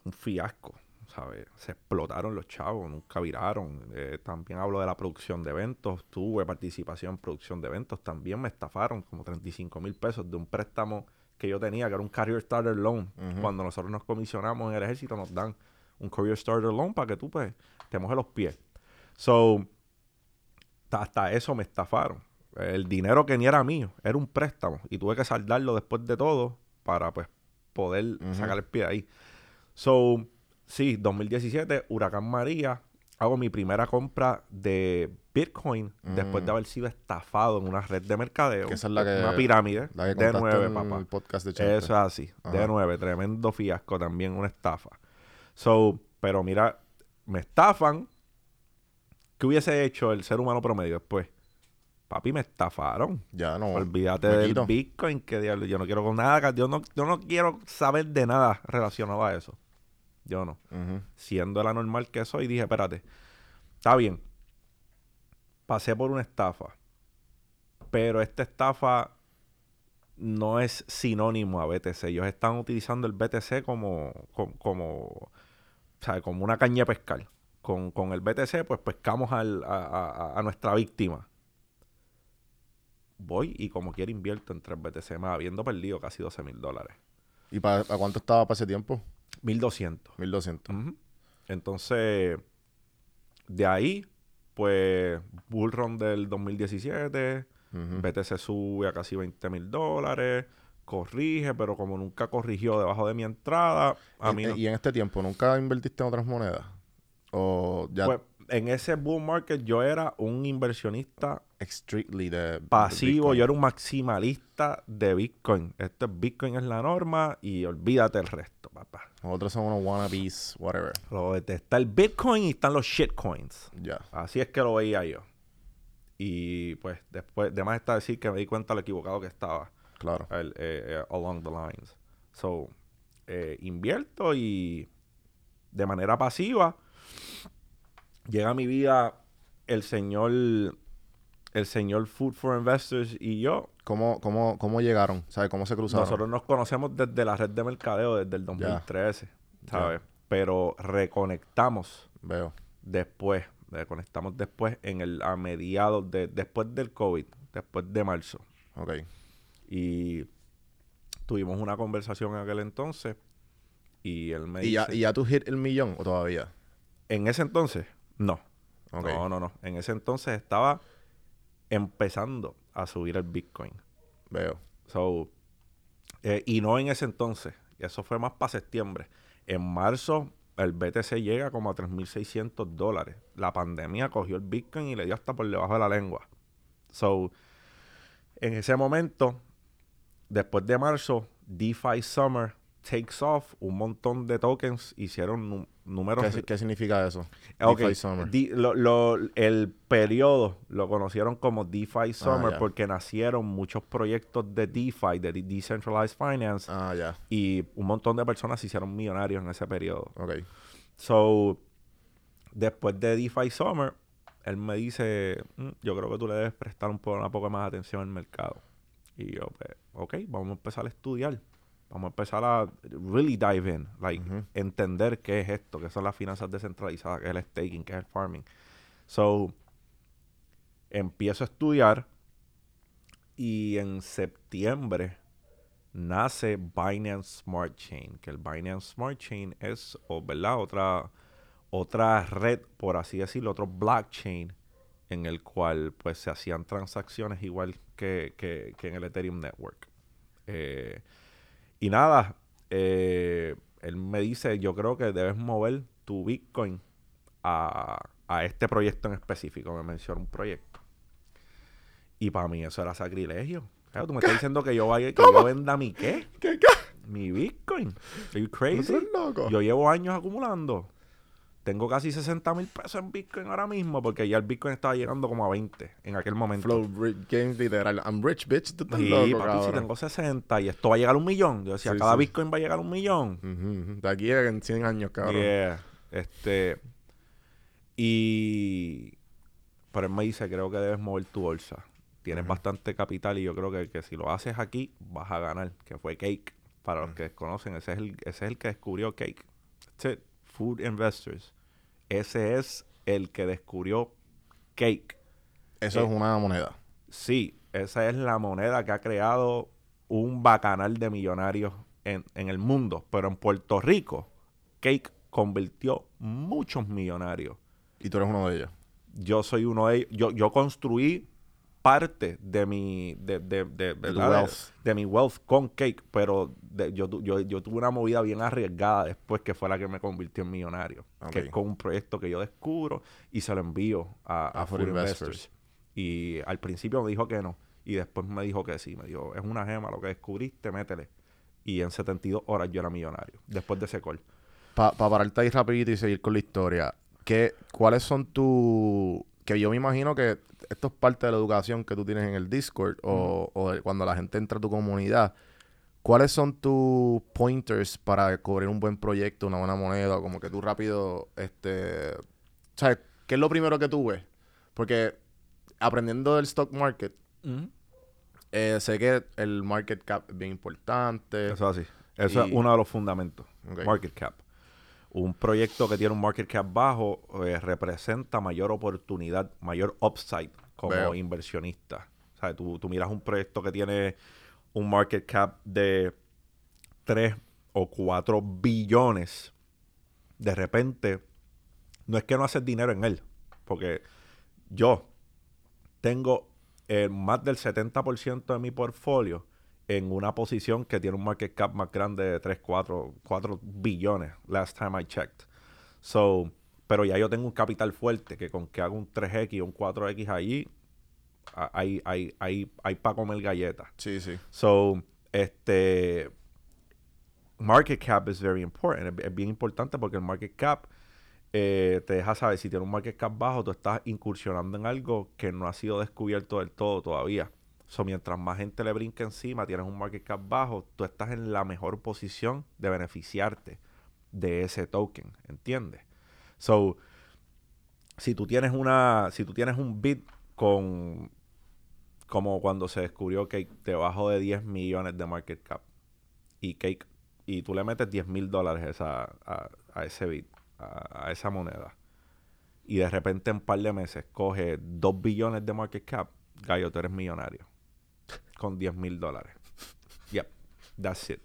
un fiasco, ¿sabes? Se explotaron los chavos, nunca viraron. Eh, también hablo de la producción de eventos. Tuve participación en producción de eventos. También me estafaron como 35 mil pesos de un préstamo que yo tenía, que era un Career Starter Loan. Cuando nosotros nos comisionamos en el ejército, nos dan un Career Starter Loan para que tú, pues, te mojes los pies. So, ta- hasta eso me estafaron. El dinero que ni era mío, era un préstamo. Y tuve que saldarlo después de todo para, pues, poder sacar el pie de ahí. So, sí, 2017, Huracán María. Hago mi primera compra de Bitcoin después de Mm. haber sido estafado en una red de mercadeo. Que esa es la que- Una pirámide La que de nueve, papá. el podcast de Chente. Eso es así. De nueve, tremendo fiasco también, una estafa. So, pero mira, me estafan. ¿Qué hubiese hecho el ser humano promedio después? Papi, me estafaron. Ya no. Olvídate del quito. Bitcoin, que diablo. Yo no quiero con nada, yo no, yo no quiero saber de nada relacionado a eso. Yo no. Siendo la normal que soy, dije, espérate, está bien. Pasé por una estafa. Pero esta estafa no es sinónimo a BTC. Ellos están utilizando el BTC como, como, como, como una caña pescar. Con, con el BTC, pues pescamos al- a, a- a nuestra víctima. Voy y como quiera invierto en tres BTC más, habiendo perdido casi 12 mil dólares. ¿Y para cuánto estaba para ese tiempo? 1200. 1200. Ujú. Entonces, de ahí, pues, Bullrun del 2017, Ujú. BTC sube a casi 20 mil dólares, corrige, pero como nunca corrigió debajo de mi entrada, a mí no. ¿Y en este tiempo nunca invertiste en otras monedas? ¿O ya Pues, en ese bull market yo era un inversionista strictly de pasivo, yo era un maximalista de Bitcoin. Esto es Bitcoin es la norma y olvídate el resto, papá. Nosotros somos unos wannabes, whatever. Lo- Está el Bitcoin y están los shitcoins. Ya. Así es que lo veía yo. Y pues después, de más está decir que me di cuenta lo equivocado que estaba Claro. el, eh, eh, along the lines. So, eh, invierto y de manera pasiva llega a mi vida el señor, el señor Food for Investors y yo. ¿Cómo, cómo, cómo llegaron? ¿Sabes? ¿Cómo se cruzaron? Nosotros nos conocemos desde la red de mercadeo, desde el 2013, ¿sabes? Pero reconectamos Veo. después, reconectamos después en el a mediados de después del COVID, después de marzo. Ok. Y tuvimos una conversación en aquel entonces y él me ¿Y ya, dice, ¿Y ya tú hit el millón o todavía? en ese entonces, no. Ok. No, no, no. En ese entonces estaba empezando a subir el Bitcoin. Veo. So, eh, y no en ese entonces. Eso fue más para septiembre. En marzo, el BTC llega como a 3.600 dólares. La pandemia cogió el Bitcoin y le dio hasta por debajo de la lengua. So, en ese momento, después de marzo, DeFi Summer takes off, un montón de tokens hicieron números. ¿Qué, qué significa eso? Ok, DeFi Summer. lo- lo- el periodo lo conocieron como DeFi Summer Ah, ya. porque nacieron muchos proyectos de DeFi, de de- Decentralized Finance, Ah, ya. y un montón de personas se hicieron millonarios en ese periodo. Ok. So, después de DeFi Summer, él me dice, "Mm, yo creo que tú le debes prestar un poco, una poco más atención al mercado. Y yo, pues, ok, vamos a empezar a estudiar. Vamos a empezar a really dive in, like, entender qué es esto, qué son las finanzas descentralizadas, qué es el staking, qué es el farming. So, empiezo a estudiar y en septiembre nace Binance Smart Chain, que el Binance Smart Chain es, o, ¿verdad? Otra, otra red, por así decirlo, otro blockchain en el cual pues se hacían transacciones igual que, que- que en el Ethereum Network. Eh, y nada, eh, él me dice, yo creo que debes mover tu Bitcoin a, a este proyecto en específico. Me menciona un proyecto. Y para mí eso era sacrilegio. Claro, tú me estás diciendo que yo vaya, que yo venda mi qué? ¿Qué? qué? Mi Bitcoin. Are you ¿No crazy? loco? Yo llevo años acumulando. Tengo casi 60 mil pesos en Bitcoin ahora mismo porque ya el Bitcoin estaba llegando como a 20 en aquel momento. Flow Games literal. I'm rich, bitch. Tú estás Sí, loco, papi, si cabrón. tengo 60 y esto va a llegar a un millón. Yo decía, Sí, cada sí. Bitcoin va a llegar a un millón. De aquí en 100 años, cabrón. Yeah. Este. Y. Pero él me dice, creo que debes mover tu bolsa. Tienes bastante capital y yo creo que, que si lo haces aquí, vas a ganar. Que fue Cake. Para los que desconocen, ese es el, ese es el que descubrió Cake. That's it. Food Investors. Ese es el que descubrió Cake. Eso Eh, es una moneda. Sí, esa es la moneda que ha creado un bacanal de millonarios en, en el mundo. Pero en Puerto Rico, Cake convirtió muchos millonarios. Y tú eres uno de ellos. Yo soy uno de ellos. Yo, yo construí parte de mi de, de, de, wealth. de mi wealth con Cake, pero yo, yo, yo tuve una movida bien arriesgada después que fue la que me convirtió en millonario. Que es con un proyecto que yo descubro y se lo envío a, a, A Food Food Investors. Investors. Y al principio me dijo que no. Y después me dijo que sí. Me dijo, es una gema lo que descubriste, métele. Y en 72 horas yo era millonario. Después de ese call. Para pararte ahí rapidito y seguir con la historia. ¿qué, ¿Cuáles son tus... Que yo me imagino que esto es parte de la educación que tú tienes en el Discord o, cuando la gente entra a tu comunidad. ¿Cuáles son tus pointers para cubrir un buen proyecto, una buena moneda? o Como que tú rápido, este... ¿Sabes? ¿Qué es lo primero que tú ves? Porque aprendiendo del stock market, eh, sé que el market cap es bien importante. Eso es así. Eso y- es uno de los fundamentos. Market cap. Un proyecto que tiene un market cap bajo eh, representa mayor oportunidad, mayor upside como Veo. inversionista. O sea, tú, tú miras un proyecto que tiene un market cap de 3 o 4 billones. De repente, no es que no haces dinero en él. Porque yo tengo eh, más del 70% de mi portfolio en una posición que tiene un market cap más grande de 3, 4, 4 billones, last time I checked. So, pero ya yo tengo un capital fuerte que con que haga un 3X o un 4X allí, hay, hay, hay, hay para comer galletas. Sí, sí. So, este market cap is very important. Es, es bien importante porque el market cap eh, te deja saber si tiene un market cap bajo, tú estás incursionando en algo que no ha sido descubierto del todo todavía. So, mientras más gente le brinca encima, tienes un market cap bajo, tú estás en la mejor posición de beneficiarte de ese token, ¿entiendes? So, si tú tienes una, si tú tienes un bit con como cuando se descubrió Cake debajo de 10 millones de market cap y Cake y tú le metes 10 mil dólares a, a ese bit, a, a esa moneda y de repente en un par de meses coge 2 billones de market cap, gallo, tú eres millonario con 10 mil dólares. Yep, that's it.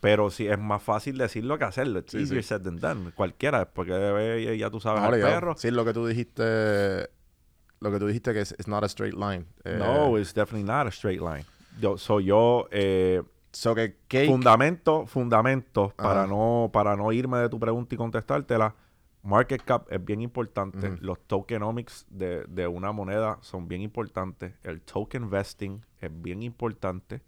Pero sí, es más fácil decirlo que hacerlo. It's Sí, easier sí. said than done. Cualquiera, después que ve, ya tú sabes No, al obligado. perro. Sí, lo que tú dijiste, lo que tú dijiste que es it's not a straight line. Eh, No, it's definitely not a straight line. Yo, soy yo, eh, so que cake, fundamento, fundamento, para no, para no irme de tu pregunta y contestártela. Market cap es bien importante. Los tokenomics de, de una moneda son bien importantes. El token vesting es bien importante,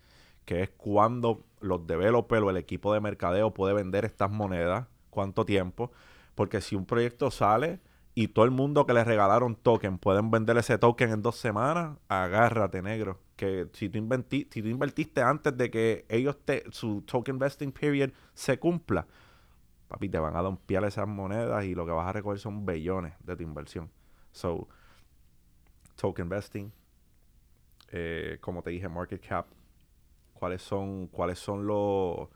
que es cuando los developers o el equipo de mercadeo puede vender estas monedas, cuánto tiempo, porque si un proyecto sale y todo el mundo que le regalaron token pueden vender ese token en dos semanas, agárrate, negro. Que si tú, inventi- si tú invertiste antes de que ellos te, su token vesting period se cumpla, papi, te van a dompear esas monedas y lo que vas a recoger son billones de tu inversión. So, token vesting, eh, como te dije, market cap, cuáles son, cuáles son los,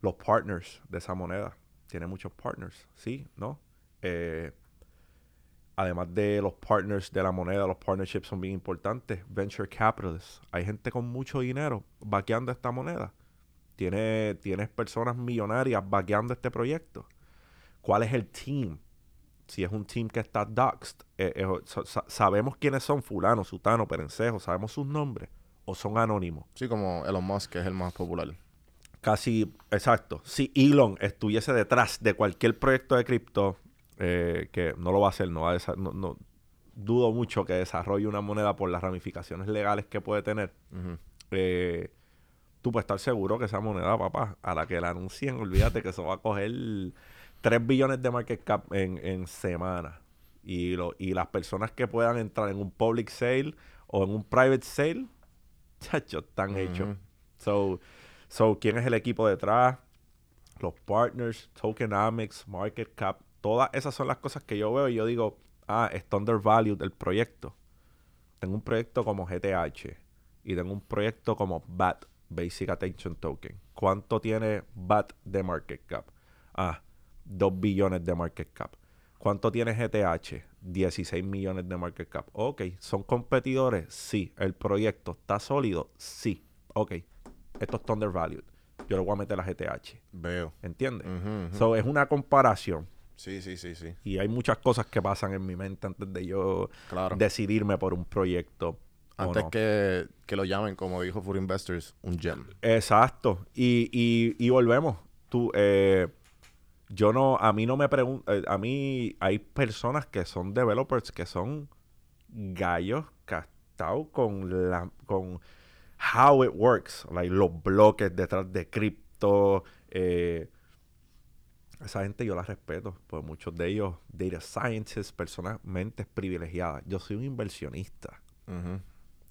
los partners de esa moneda. Tiene muchos partners, ¿sí? ¿No? Eh, además de los partners de la moneda, los partnerships son bien importantes. Venture capitalists. Hay gente con mucho dinero vaqueando esta moneda. Tiene, tienes personas millonarias vaqueando este proyecto. ¿Cuál es el team? Si es un team que está doxed, eh, eh, sa- sa- sabemos quiénes son fulano, sutano, perencejo, sabemos sus nombres o son anónimos. Sí, como Elon Musk, que es el más popular. Casi, exacto. Si Elon estuviese detrás de cualquier proyecto de cripto, eh, que no lo va a hacer, no va a no- no- dudo mucho que desarrolle una moneda por las ramificaciones legales que puede tener. Eh, tú puedes estar seguro que esa moneda, papá, a la que la anuncien, olvídate que eso va a coger 3 billones de market cap en, en semana. Y, lo, y las personas que puedan entrar en un public sale o en un private sale, chacho, están hechos. So, so, ¿quién es el equipo detrás? Los partners, tokenomics, market cap, todas esas son las cosas que yo veo y yo digo, ah, está undervalued el proyecto. Tengo un proyecto como GTH y tengo un proyecto como BAT, Basic Attention Token. ¿Cuánto tiene BAT de market cap? Ah, 2 billones de market cap. ¿Cuánto tiene GTH? 16 millones de market cap. Ok, ¿son competidores? Sí. ¿El proyecto está sólido? Sí. Ok, esto está undervalued. Yo le voy a meter a GTH. Veo. ¿Entiendes? Ujú, ujú. So, es una comparación. Sí, sí, sí, sí. Y hay muchas cosas que pasan en mi mente antes de yo Claro. decidirme por un proyecto. Antes no. que, que lo llamen, como dijo For Investors, un gem. Exacto. Y, y, y volvemos. Tú, eh, yo no, a mí no me pregunto, a mí hay personas que son developers que son gallos castados con la, con how it works, like los bloques detrás de cripto, eh, esa gente yo la respeto, pues muchos de ellos, data scientists, personas, mentes privilegiadas. Yo soy un inversionista. Ujú.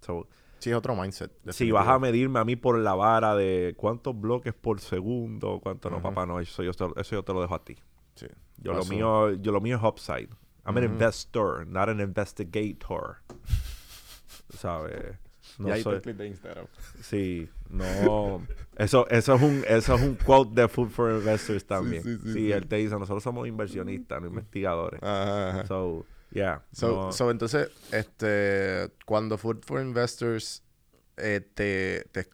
So, Sí, es otro mindset. si vas a medirme a mí por la vara de cuántos bloques por segundo, cuánto no, papá, no, eso yo, te- eso yo te lo dejo a ti. Sí. Yo lo mío, yo lo mío es upside. I'm an investor, not an investigator. ¿Sabes? No y ahí soy- clip de Instagram. Sí, no. Eso, eso es un, eso es un quote de Food for Investors también. Sí, sí, sí, sí. él te dice, nosotros somos inversionistas, no investigadores. Ajá, ajá. So, yeah. So, no- so, entonces, este, cuando Food for Investors eh, te, te,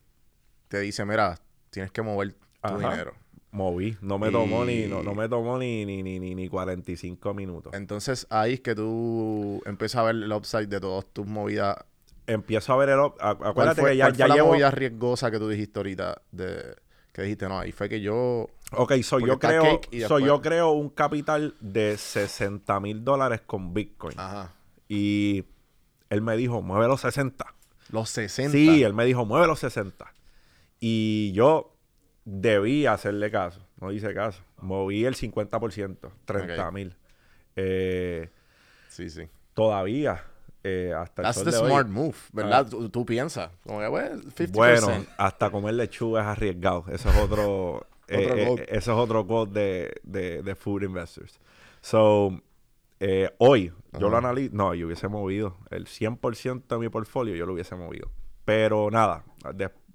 te dice, mira, tienes que mover tu Ajá. dinero. moví. No me tomó ni, no, no me tomó ni, ni, ni, ni, ni 45 minutos. Entonces, ahí es que tú empiezas a ver el upside de todas tus movidas. Empiezo a ver el... ¿Cuál Acuérdate fue, que ya, cuál ya fue la llevo... movida riesgosa que tú dijiste ahorita? De, que dijiste, no, ahí fue que yo... Ok, so yo creo, y so después- yo creo un capital de 60 mil dólares con Bitcoin. Ajá. Y él me dijo, mueve los 60. Los 60. Sí, él me dijo, mueve los 60. Y yo debí hacerle caso. No hice caso. Moví el 50%, 30 mil. Eh, Sí, sí. todavía, eh, hasta el That's sol the de hoy, smart move, ¿verdad? Ah. Tú, tú piensas. Como que, bueno, 50%. Bueno, hasta comer lechuga es arriesgado. Eso es otro... eh, Otro eh, eso es otro quote de, de, de Food Investors. So, eh, hoy, yo lo analizo... No, yo hubiese movido el 100% de mi portfolio, yo lo hubiese movido. Pero nada,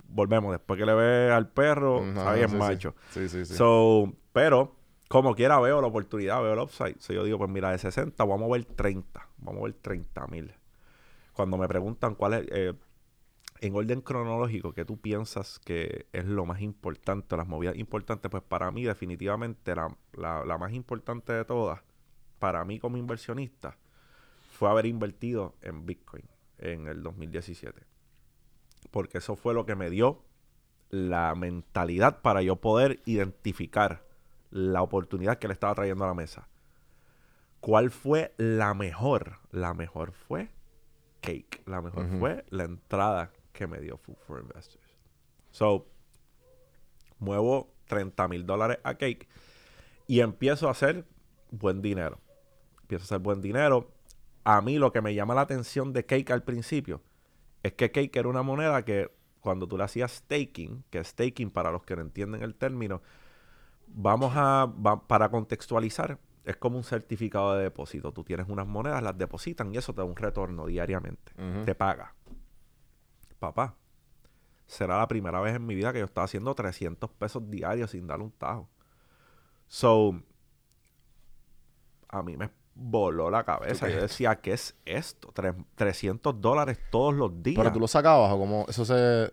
volvemos. Después que le ve al perro, Ajá, ahí es sí, sí. macho. Sí, sí, sí. So, pero, como quiera, veo la oportunidad, veo el upside. So, yo digo, pues mira, de 60 vamos a mover 30. Vamos a mover 30 mil. Cuando me preguntan cuál es, eh, en orden cronológico, ¿qué tú piensas que es lo más importante, las movidas importantes? Pues para mí, definitivamente, la, la- la más importante de todas, para mí como inversionista, fue haber invertido en Bitcoin en el 2017. Porque eso fue lo que me dio la mentalidad para yo poder identificar la oportunidad que le estaba trayendo a la mesa. ¿Cuál fue la mejor? La mejor fue Cake. La mejor fue la entrada que me dio Food for Investors. So, muevo 30 mil dólares a Cake y empiezo a hacer buen dinero. Empiezo a hacer buen dinero. A mí lo que me llama la atención de Cake al principio es que Cake era una moneda que cuando tú le hacías staking, que staking para los que no entienden el término, vamos a, va- para contextualizar, es como un certificado de depósito. Tú tienes unas monedas, las depositan y eso te da un retorno diariamente. Te paga. Papá, será la primera vez en mi vida que yo estaba haciendo 300 pesos diarios sin darle un tajo. So, a mí me voló la cabeza. Yo decía, ¿qué es esto? Tre- 300 dólares todos los días. Pero tú lo sacabas o como eso se...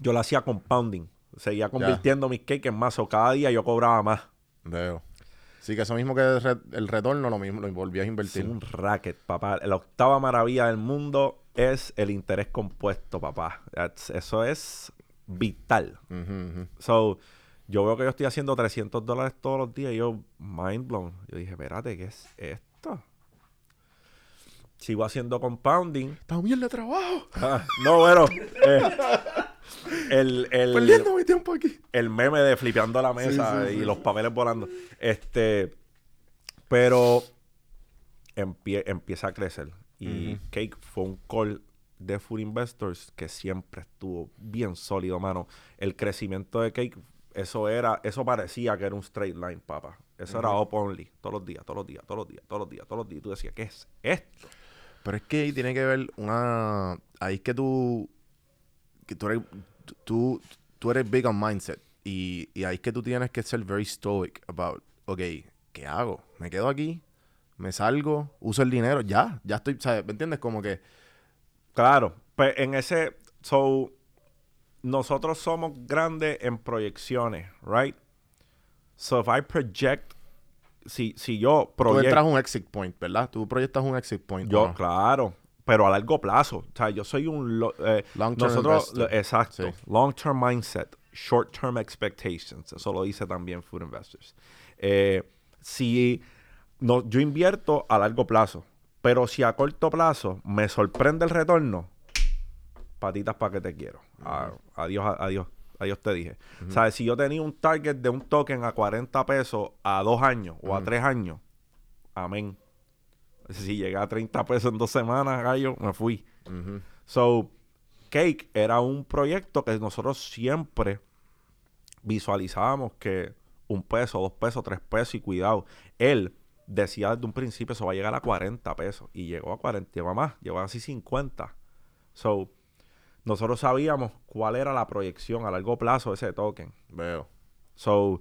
Yo lo hacía compounding. Seguía convirtiendo mis cakes en más. O cada día yo cobraba más. Veo. Sí, que eso mismo que el, re- el retorno lo mismo, lo volvías a Es invertir. un racket, papá. La octava maravilla del mundo es el interés compuesto, papá. Eso es vital. So, yo veo que yo estoy haciendo 300 dólares todos los días y yo, mind blown. Yo dije, espérate, ¿qué es esto? Sigo haciendo compounding. Está bien de trabajo. Ah, no, bueno. eh, el, el, Perdiendo mi tiempo aquí. el meme de flipeando la mesa sí, y sí. los papeles volando. Este, pero empie- empieza a crecer. Y. Cake fue un call de Food Investors que siempre estuvo bien sólido, mano. El crecimiento de Cake, eso era, eso parecía que era un straight line, papá. Eso era up only, todos los días, todos los días, todos los días, todos los días, todos los días. Y tú decías, ¿qué es esto? Pero es que ahí tiene que ver una... Ahí es que tú... Que tú eres... Tú, tú eres big on mindset. Y, y ahí es que tú tienes que ser very stoic about... Ok, ¿qué hago? ¿Me quedo aquí? ¿Me salgo? ¿Uso el dinero? Ya. Ya estoy... ¿sabes? ¿Me entiendes? Como que... Claro, pues en ese, so, nosotros somos grandes en proyecciones, right? So if I project, si, si yo Tú entras proyecto, un exit point, ¿verdad? Tú proyectas un exit point. yo, claro, pero a largo plazo, o sea, yo soy un, lo- eh, Long-term nosotros, investor. lo- exacto, Sí. long-term mindset, short-term expectations, eso lo dice también Food Investors. Eh, si no, yo invierto a largo plazo, pero si a corto plazo me sorprende el retorno, patitas para que te quiero. A- adiós, a- adiós, adiós te dije. ¿Sabes? Si yo tenía un target de un token a 40 pesos a dos años o a tres años, amén. Si llegué a 30 pesos en dos semanas, gallo, me fui. So, Cake era un proyecto que nosotros siempre visualizábamos que un peso, dos pesos, tres pesos y cuidado. Él decía desde un principio eso va a llegar a 40 pesos y llegó a 40, llegó a más, llegó a casi 50. So, nosotros sabíamos cuál era la proyección a largo plazo de ese token. Veo. So,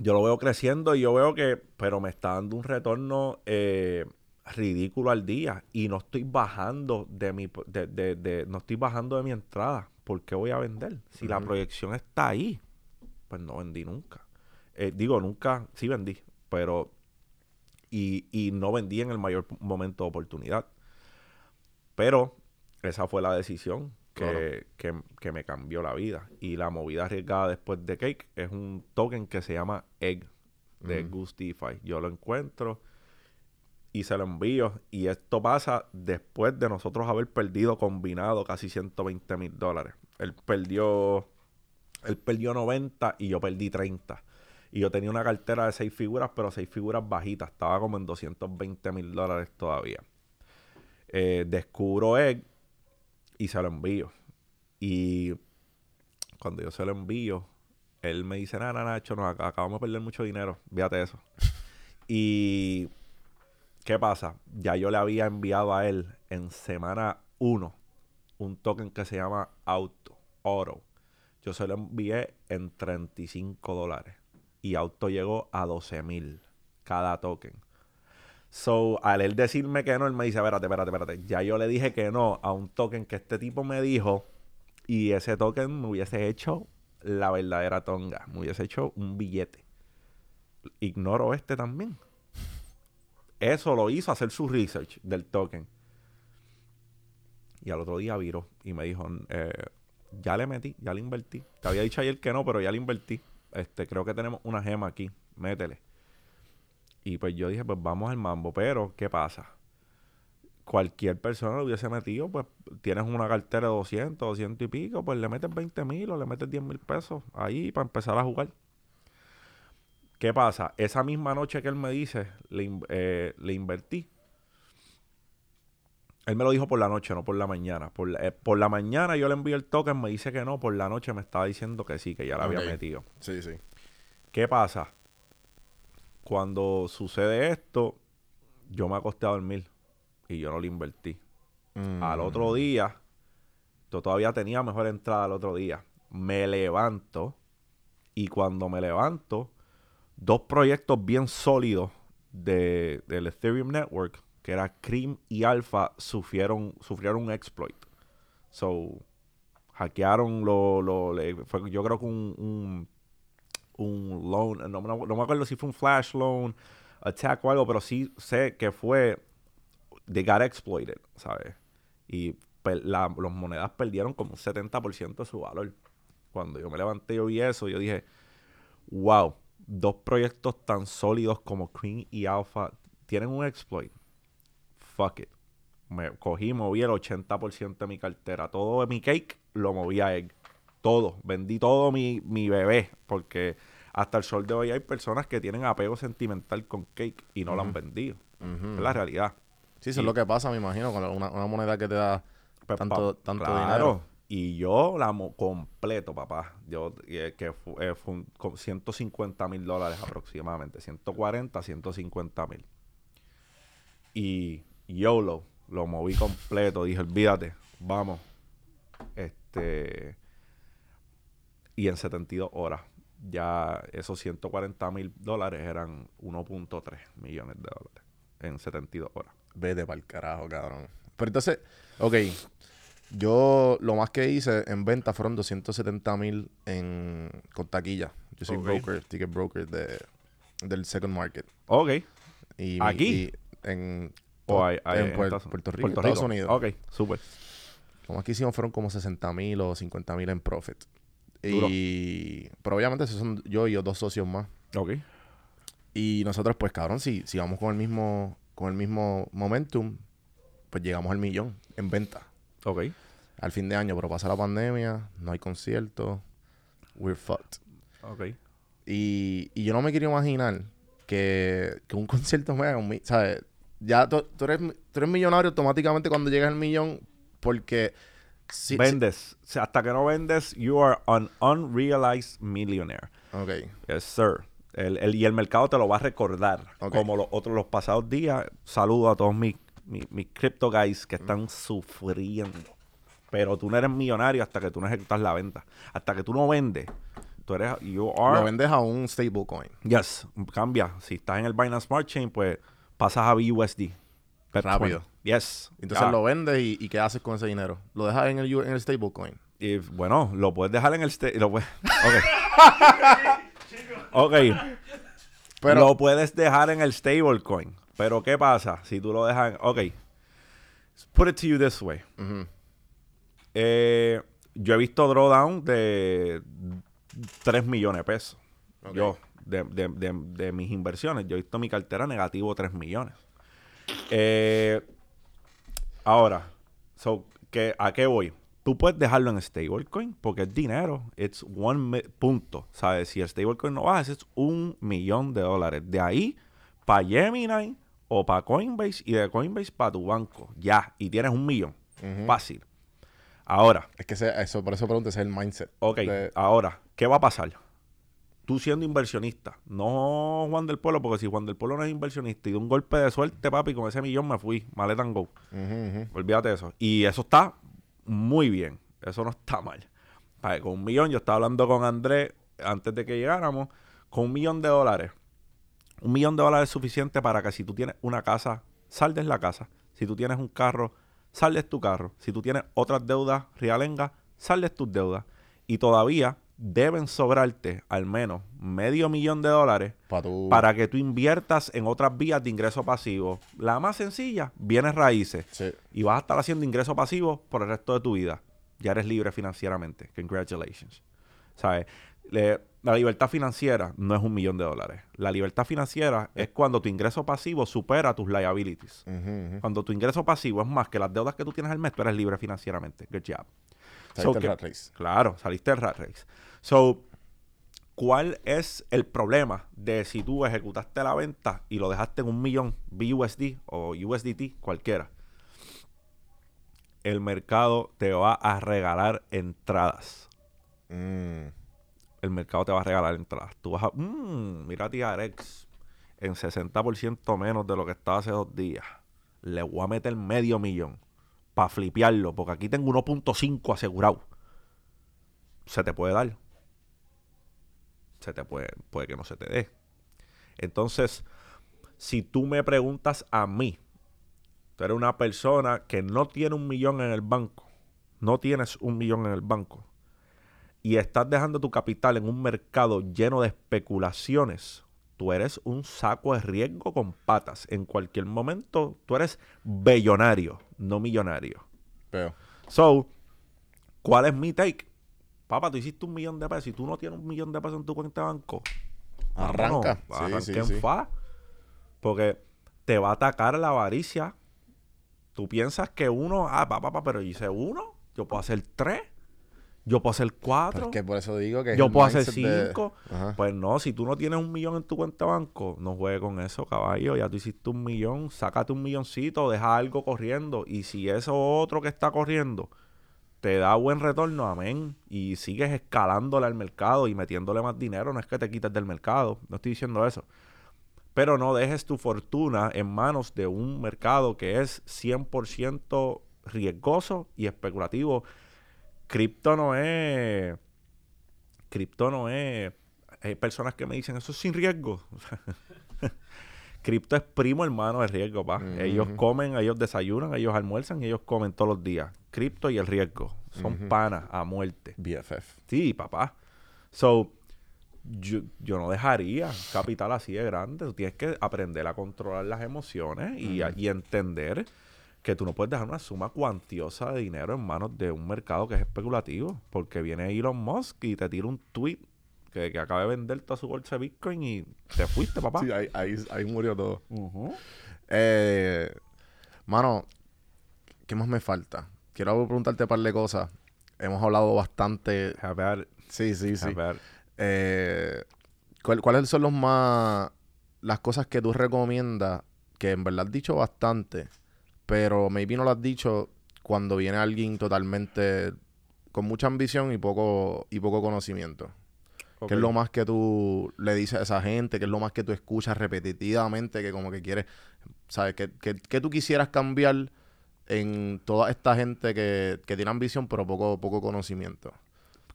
yo lo veo creciendo y yo veo que, pero me está dando un retorno eh, ridículo al día y no estoy bajando de mi, de, de- de- no estoy bajando de mi entrada. ¿Por qué voy a vender? Si la proyección está ahí, pues no vendí nunca. Eh, digo, nunca, sí vendí, pero y, y no vendí en el mayor momento de oportunidad. Pero esa fue la decisión que, Claro. que- que me cambió la vida. Y la movida arriesgada después de Cake es un token que se llama Egg de. Goose DeFi. Yo lo encuentro y se lo envío. Y esto pasa después de nosotros haber perdido combinado casi 120 mil dólares. Él perdió, él perdió 90 y yo perdí 30. Y yo tenía una cartera de seis figuras, pero seis figuras bajitas. Estaba como en 220 mil dólares todavía. Eh, descubro Egg y se lo envío. Y cuando yo se lo envío, él me dice, nada, Nacho, nos ac- acabamos de perder mucho dinero. Fíjate eso. y, ¿qué pasa? Ya yo le había enviado a él en semana 1 un token que se llama Auto, Oro. Yo se lo envié en 35 dólares. Y Auto llegó a 12 mil cada token. So, al él decirme que no, él me dice, espérate, espérate, espérate. Ya yo le dije que no a un token que este tipo me dijo y ese token me hubiese hecho la verdadera tonga. Me hubiese hecho un billete. Ignoro este también. Eso lo hizo hacer su research del token. Y al otro día viró y me dijo, eh, ya le metí, ya le invertí. Te había dicho ayer que no, pero ya le invertí. Este, creo que tenemos una gema aquí. Métele. Y pues yo dije, pues vamos al mambo. Pero, ¿qué pasa? cualquier persona lo hubiese metido, pues tienes una cartera de 200, 200 y pico, pues le metes 20 mil o le metes 10 mil pesos ahí para empezar a jugar. ¿Qué pasa? Esa misma noche que él me dice, le, eh, le invertí. Él me lo dijo por la noche, no por la mañana. Por la, eh, por la mañana yo le envié el token, me dice que no. Por la noche me estaba diciendo que sí, que ya la había metido. Sí, sí. ¿Qué pasa? Cuando sucede esto, yo me acosté a dormir y yo no le invertí. Mm. Al otro día, yo todavía tenía mejor entrada al otro día. Me levanto y cuando me levanto, dos proyectos bien sólidos de, del Ethereum Network, que era Cream y Alpha, sufrieron, sufrieron un exploit. So, hackearon lo, lo le- fue, yo creo que un, un, un loan, no, me acuerdo si fue un flash loan, attack o algo, pero sí sé que fue, they got exploited, ¿sabes? Y per- la- las monedas perdieron como un 70% de su valor. Cuando yo me levanté y vi eso, yo dije, wow, dos proyectos tan sólidos como Cream y Alpha tienen un exploit. Fuck it. Me cogí, moví el 80% de mi cartera. Todo mi cake lo moví a Egg. Todo. Vendí todo mi, mi bebé. Porque hasta el sol de hoy hay personas que tienen apego sentimental con cake y no lo han vendido. Es la realidad. Sí, eso es lo que pasa, me imagino, con una, una moneda que te da Pues, tanto, tanto claro. dinero. Y yo la completo, papá. Yo, eh, que fu- eh, fue un- con 150 mil dólares aproximadamente. 140, 150 mil. Y YOLO, lo moví completo. Dije, olvídate, vamos. Este. Y en 72 horas, ya esos 140 mil dólares eran 1.3 millones de dólares. En 72 horas. Vete para el carajo, cabrón. Pero entonces, ok. Yo lo más que hice en venta fueron 270 mil en con taquilla. Yo soy Ok. broker, ticket broker de, del second market. Ok. Y, ¿Aquí? y en, O hay- hay en en Puer- Estados- Puerto Rico, Puerto Estados Rico. Unidos. Ok, súper. Lo más que hicimos fueron como 60 mil o 50 mil en profit. Duro. Y, pero obviamente esos son yo y dos socios más. Ok. Y nosotros, pues, cabrón, si, si vamos con el mismo, con el mismo momentum, pues llegamos al millón en venta Ok. al fin de año. Pero pasa la pandemia, no hay conciertos, we're fucked. Ok. Y, y yo no me quiero imaginar que, que un concierto me haga un ¿sabes? Ya tú, tú eres, tú eres millonario automáticamente cuando llegas al millón porque... si- vendes. Hasta que no vendes, you are an unrealized millionaire. ok. Yes, sir. El, el- y el mercado te lo va a recordar. Como los otros los pasados días. Saludo a todos mis, mis, mis crypto guys que están sufriendo. Pero tú no eres millonario hasta que tú no ejecutas la venta. Hasta que tú no vendes. Tú eres... You are... Lo vendes a un stablecoin. Yes, cambia. Si estás en el Binance Smart Chain, pues pasas a BUSD. Bet Rápido. 20. Yes. Entonces lo vendes y, y ¿qué haces con ese dinero? Lo dejas en el, en el stablecoin. Y bueno, lo puedes dejar en el... Lo puedes... Ok. ok. Pero, lo puedes dejar en el stablecoin. Pero ¿qué pasa si tú lo dejas en... Ok. Put it to you this way. Eh, yo he visto drawdown de 3 millones de pesos. Yo, de, de- de- de mis inversiones, yo he visto mi cartera negativo 3 millones. Eh, ahora, so, ¿qué- ¿a qué voy? Tú puedes dejarlo en stablecoin porque es dinero. Es one punto. ¿Sabes? Si el stablecoin no baja, ese es un millón de dólares. De ahí, para Gemini o para Coinbase y de Coinbase para tu banco. Ya. Y tienes un millón. Fácil. Ahora, Es que ese- eso, por eso pregunto, ese es el mindset. Ok, de- ahora, ¿qué va a pasar? Tú siendo inversionista, no Juan del Pueblo, porque si Juan del Pueblo no es inversionista y de un golpe de suerte, papi, con ese millón me fui, maleta and go. Olvídate de eso. Y eso está muy bien, eso no está mal. Vale, con un millón, yo estaba hablando con Andrés antes de que llegáramos, con un millón de dólares. Un millón de dólares es suficiente para que si tú tienes una casa, saldes la casa. Si tú tienes un carro, saldes tu carro. Si tú tienes otras deudas realengas, saldes tus deudas. Y todavía deben sobrarte al menos medio millón de dólares para que tú inviertas en otras vías de ingreso pasivo. La más sencilla, bienes raíces. Sí. Y vas a estar haciendo ingreso pasivo por el resto de tu vida. Ya eres libre financieramente. Congratulations. ¿Sabes? Le- la libertad financiera no es un millón de dólares. La libertad financiera es cuando tu ingreso pasivo supera tus liabilities. Cuando tu ingreso pasivo es más que las deudas que tú tienes al mes, tú eres libre financieramente. Good job. Saliste So que- rat race. Claro, saliste del rat race. So, ¿cuál es el problema de si tú ejecutaste la venta y lo dejaste en un millón BUSD o USDT, cualquiera? El mercado te va a regalar entradas. Mm. El mercado te va a regalar entradas. Tú vas a... Mmm, mira a TRX en 60% menos de lo que estaba hace dos días. Le voy a meter medio millón para flipearlo, porque aquí tengo 1.5 asegurado. Se te puede dar. Se te puede, puede que no se te dé. Entonces, si tú me preguntas a mí, tú eres una persona que no tiene un millón en el banco, no tienes un millón en el banco, y estás dejando tu capital en un mercado lleno de especulaciones, tú eres un saco de riesgo con patas. En cualquier momento, tú eres bellonario, no millonario. Veo. So, ¿cuál es mi take? Papá, tú hiciste un millón de pesos y tú no tienes un millón de pesos en tu cuenta de banco. Arranca. Vámonos, Sí, arranca sí, en sí. fa. Porque te va a atacar la avaricia. Tú piensas que uno, ah, papá, papá, pero yo hice uno, yo puedo hacer tres, yo puedo hacer cuatro, es que por eso digo que es yo puedo hacer de- cinco. Pues no, si tú no tienes un millón en tu cuenta de banco, no juegues con eso, caballo. Ya tú hiciste un millón, sácate un milloncito, deja algo corriendo. Y si eso otro que está corriendo te da buen retorno, amén. Y sigues escalándole al mercado y metiéndole más dinero, no es que te quites del mercado. No estoy diciendo eso. Pero no dejes tu fortuna en manos de un mercado que es 100% riesgoso y especulativo. Cripto no es. Cripto no es. Hay personas que me dicen eso es sin riesgo. Cripto es primo hermano de riesgo, pa. Ellos comen, ellos desayunan, ellos almuerzan y ellos comen todos los días. Cripto y el riesgo. Son panas a muerte. BFF. Sí, papá. So, yo, yo no dejaría capital así de grande. Tú tienes que aprender a controlar las emociones y, y entender que tú no puedes dejar una suma cuantiosa de dinero en manos de un mercado que es especulativo. Porque viene Elon Musk y te tira un tweet que, que acaba de vender toda su bolsa de Bitcoin y te fuiste, papá. Sí, ahí, ahí, ahí murió todo. Ujú. Eh, mano, ¿qué más me falta? Quiero preguntarte un par de cosas. Hemos hablado bastante. A ver, Sí, sí, a sí. ver. Eh, ¿cuál- ¿Cuáles son los más. las cosas que tú recomiendas? Que en verdad has dicho bastante, pero maybe no lo has dicho cuando viene alguien totalmente con mucha ambición y poco, y poco conocimiento. ¿Qué es lo más que tú le dices a esa gente? ¿Qué es lo más que tú escuchas repetitivamente? Que como que quieres, ¿sabes? ¿Qué, qué, qué tú quisieras cambiar en toda esta gente que, que tiene ambición pero poco, poco conocimiento?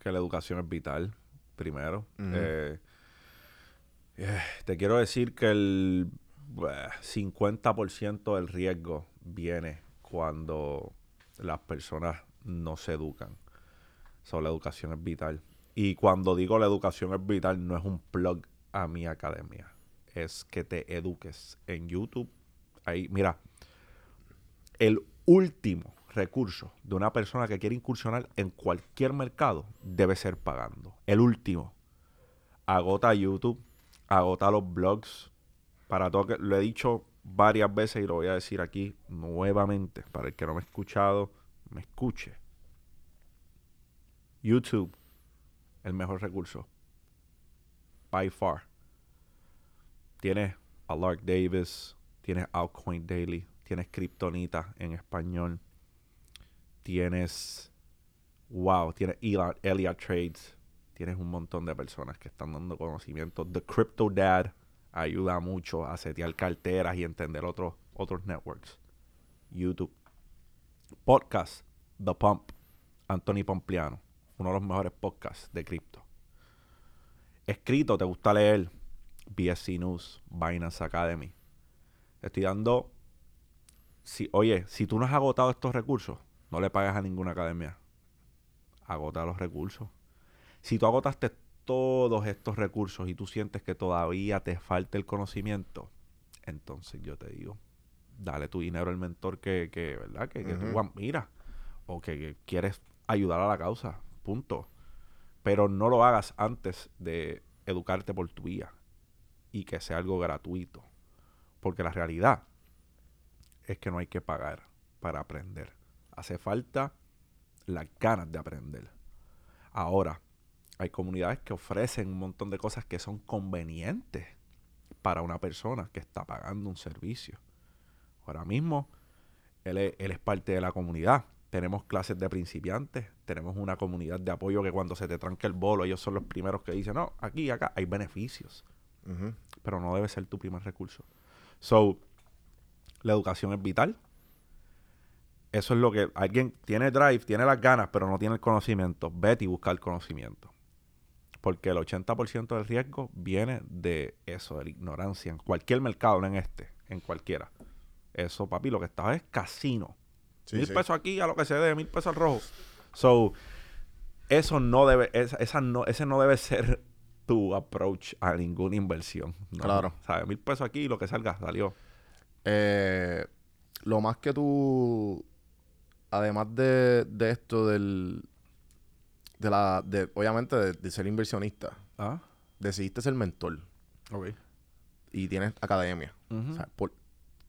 que la educación es vital, primero. Eh, eh, te quiero decir que el eh, 50% del riesgo viene cuando las personas no se educan. So, la educación es vital. Y cuando digo la educación es vital, no es un plug a mi academia. Es que te eduques en YouTube. Ahí, mira, el último recurso de una persona que quiere incursionar en cualquier mercado debe ser pagando. El último. Agota YouTube, agota los blogs. Para todo que lo he dicho varias veces y lo voy a decir aquí nuevamente. Para el que no me ha escuchado, me escuche. YouTube, el mejor recurso. By far. Tienes a Lark Davis, tienes Altcoin Daily, tienes Kryptonita en español, tienes, wow, tienes Elliot Trades, tienes un montón de personas que están dando conocimiento. The Crypto Dad ayuda mucho a setear carteras y entender otros otros networks. YouTube. Podcast, The Pump, Anthony Pompliano, uno de los mejores podcasts de cripto. Escrito, ¿te gusta leer? BSC News, Binance Academy. Estoy dando. Si, oye, si tú no has agotado estos recursos, no le pagas a ninguna academia. Agota los recursos. Si tú agotaste todos estos recursos y tú sientes que todavía te falta el conocimiento, entonces yo te digo, dale tu dinero al mentor que, que ¿verdad? Que, que tú admiras o que, que quieres ayudar a la causa. Punto. Pero no lo hagas antes de educarte por tu vía y que sea algo gratuito. Porque la realidad es que no hay que pagar para aprender. Hace falta las ganas de aprender. Ahora, hay comunidades que ofrecen un montón de cosas que son convenientes para una persona que está pagando un servicio. Ahora mismo, él es, parte de la comunidad. Tenemos clases de principiantes, tenemos una comunidad de apoyo que cuando se te tranca el bolo, ellos son los primeros que dicen, no, aquí y acá hay beneficios, pero no debe ser tu primer recurso. So, la educación es vital. Eso es lo que alguien tiene drive, tiene las ganas, pero no tiene el conocimiento. Vete y busca el conocimiento. Porque el 80% del riesgo viene de eso, de la ignorancia. En cualquier mercado, no en este, en cualquiera. Eso, papi, lo que está es casino. Sí, mil sí. pesos aquí a lo que se dé, mil pesos al rojo. So, eso no debe, esa, esa no, ese no debe ser tu approach a ninguna inversión. ¿no? Claro. ¿Sabes? Mil pesos aquí y lo que salga, salió. Eh, lo más que tú, además de, de esto del, de la, de, obviamente de, de ser inversionista, Ah, decidiste ser mentor ok. y tienes academia. Ujú. O sea, por-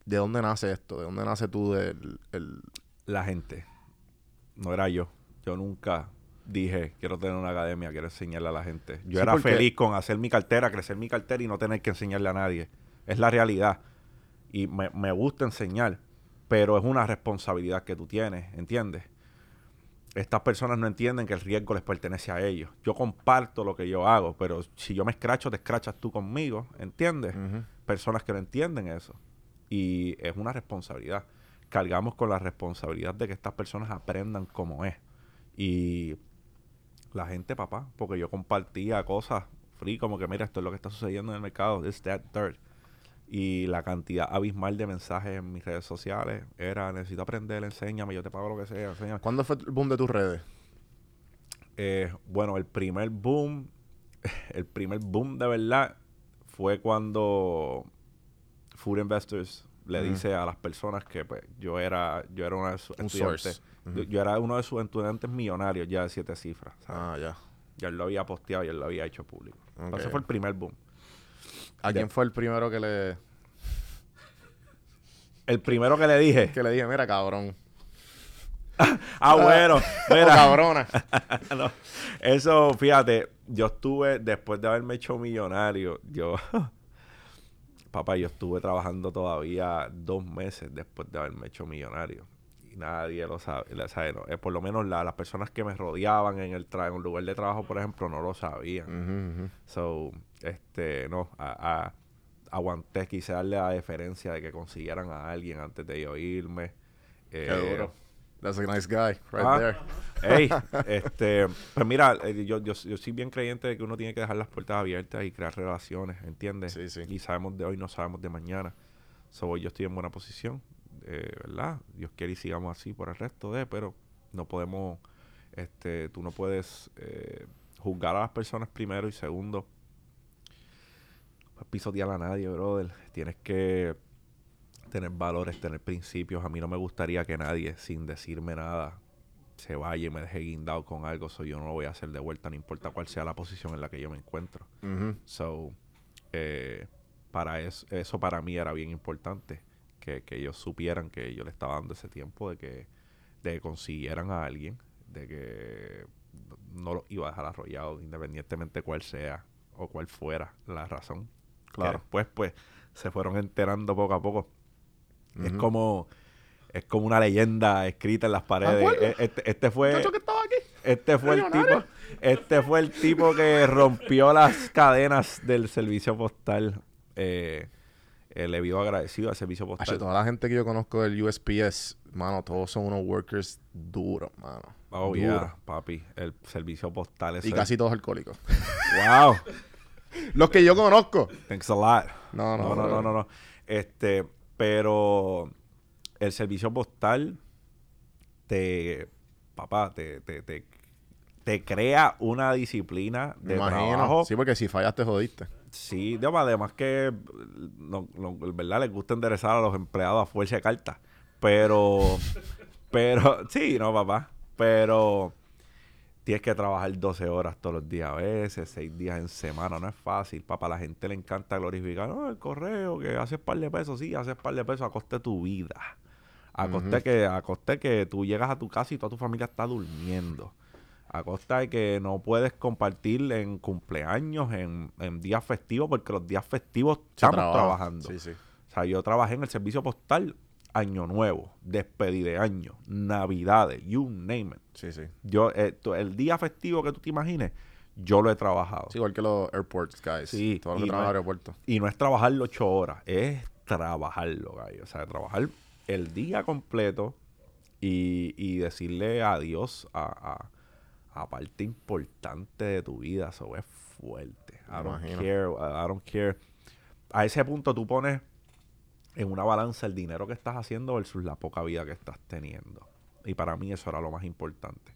¿De dónde nace esto? ¿De dónde nace tú del, el, La gente. No era yo. Yo nunca dije, quiero tener una academia, quiero enseñarle a la gente. Yo Sí, era porque- feliz con hacer mi cartera, crecer mi cartera y no tener que enseñarle a nadie. Es la realidad. Y me, me gusta enseñar, pero es una responsabilidad que tú tienes, ¿entiendes? Estas personas no entienden que el riesgo les pertenece a ellos. Yo comparto lo que yo hago, pero si yo me escracho, te escrachas tú conmigo, ¿entiendes? Personas que no entienden eso. Y es una responsabilidad. Cargamos con la responsabilidad de que estas personas aprendan cómo es. Y la gente, papá, porque yo compartía cosas free, como que mira, esto es lo que está sucediendo en el mercado, this, that, third. Y la cantidad abismal de mensajes en mis redes sociales era, necesito aprender, enséñame, yo te pago lo que sea, enséñame. ¿Cuándo fue el boom de tus redes? Eh, bueno, el primer boom, el primer boom de verdad fue cuando Food Investors le dice a las personas que pues, yo era yo era una de sus Un estudiantes. yo, yo era uno de sus estudiantes millonarios ya de siete cifras. ¿sabes? Ah, ya. Ya él lo había posteado y él lo había hecho público. Ese fue el primer boom. ¿A De- quién fue el primero que le, El primero que le dije, que le dije, mira, cabrón? ah, bueno, mira, cabrona. No, Eso, fíjate, yo estuve, después de haberme hecho millonario, yo, papá, yo estuve trabajando todavía dos meses después de haberme hecho millonario. Y nadie lo sabe, lo sabe, no, eh, por lo menos la- las personas que me rodeaban en el, tra- en el lugar de trabajo, por ejemplo, no lo sabían. So, este, no, a- a- aguanté, quise darle la deferencia de que consiguieran a alguien antes de yo irme. Qué Eh, duro. That's a nice guy, right Ah, there. Ey, este, pues mira, eh, yo, yo, yo soy bien creyente de que uno tiene que dejar las puertas abiertas y crear relaciones, ¿entiendes? Sí, sí. Y sabemos de hoy, no sabemos de mañana. So, yo estoy en buena posición, eh, ¿verdad? Dios quiere y sigamos así por el resto de, pero no podemos, este, tú no puedes eh, juzgar a las personas primero y segundo, pisotear a nadie, brother. Tienes que tener valores, tener principios. A mí no me gustaría que nadie, sin decirme nada, se vaya y me deje guindado con algo. So, yo no lo voy a hacer de vuelta, no importa cuál sea la posición en la que yo me encuentro. So, eh, para eso, eso para mí era bien importante. Que, que ellos supieran que yo le estaba dando ese tiempo de que, de que consiguieran a alguien, de que no lo iba a dejar arrollado, independientemente cuál sea o cuál fuera la razón. Que Claro. después, pues, se fueron enterando poco a poco. Es Ujú. como es como una leyenda escrita en las paredes. E- Este, este fue que estaba aquí. este fue el tipo este fue el tipo que rompió las cadenas del servicio postal. Eh, eh, le vivo agradecido al servicio postal. toda la gente que yo conozco del USPS, mano, todos son unos workers duros, mano. Oh, Duro. yeah, papi. El servicio postal es Y casi todos alcohólicos. Wow. Los que yo conozco. Thanks a lot. No, no, No, no, no, no, no. Este, pero el servicio postal te, papá, te, te, te, te crea una disciplina de imagino. trabajo. Sí, porque si fallas te jodiste. Sí, de- además que, no, no, ¿verdad? Les gusta enderezar a los empleados a fuerza de carta. Pero, pero, sí, no, papá. Pero tienes que trabajar 12 horas todos los días a veces, 6 días en semana, no es fácil. Papá, a la gente le encanta glorificar, no, el correo, que haces par de pesos, sí, haces par de pesos a coste de tu vida. A coste que, a coste que tú llegas a tu casa y toda tu familia está durmiendo. A costa de que no puedes compartir en cumpleaños, en, en días festivos, porque los días festivos estamos trabaja. trabajando. Sí, sí. O sea, yo trabajé en el servicio postal Año Nuevo, despedida de año, Navidades, you name it. Sí, sí. Yo, eh, tú- el día festivo que tú te imagines, yo lo he trabajado. Sí, igual que los airports, guys. Sí, Todos los que no- aeropuertos. Y no es trabajarlo ocho horas, es trabajarlo, gallo. O sea, trabajar el día completo y, y decirle adiós a, a, a parte importante de tu vida. Eso es fuerte. I Me don't imagino. care. I don't care. A ese punto tú pones en una balanza el dinero que estás haciendo versus la poca vida que estás teniendo. Y para mí eso era lo más importante.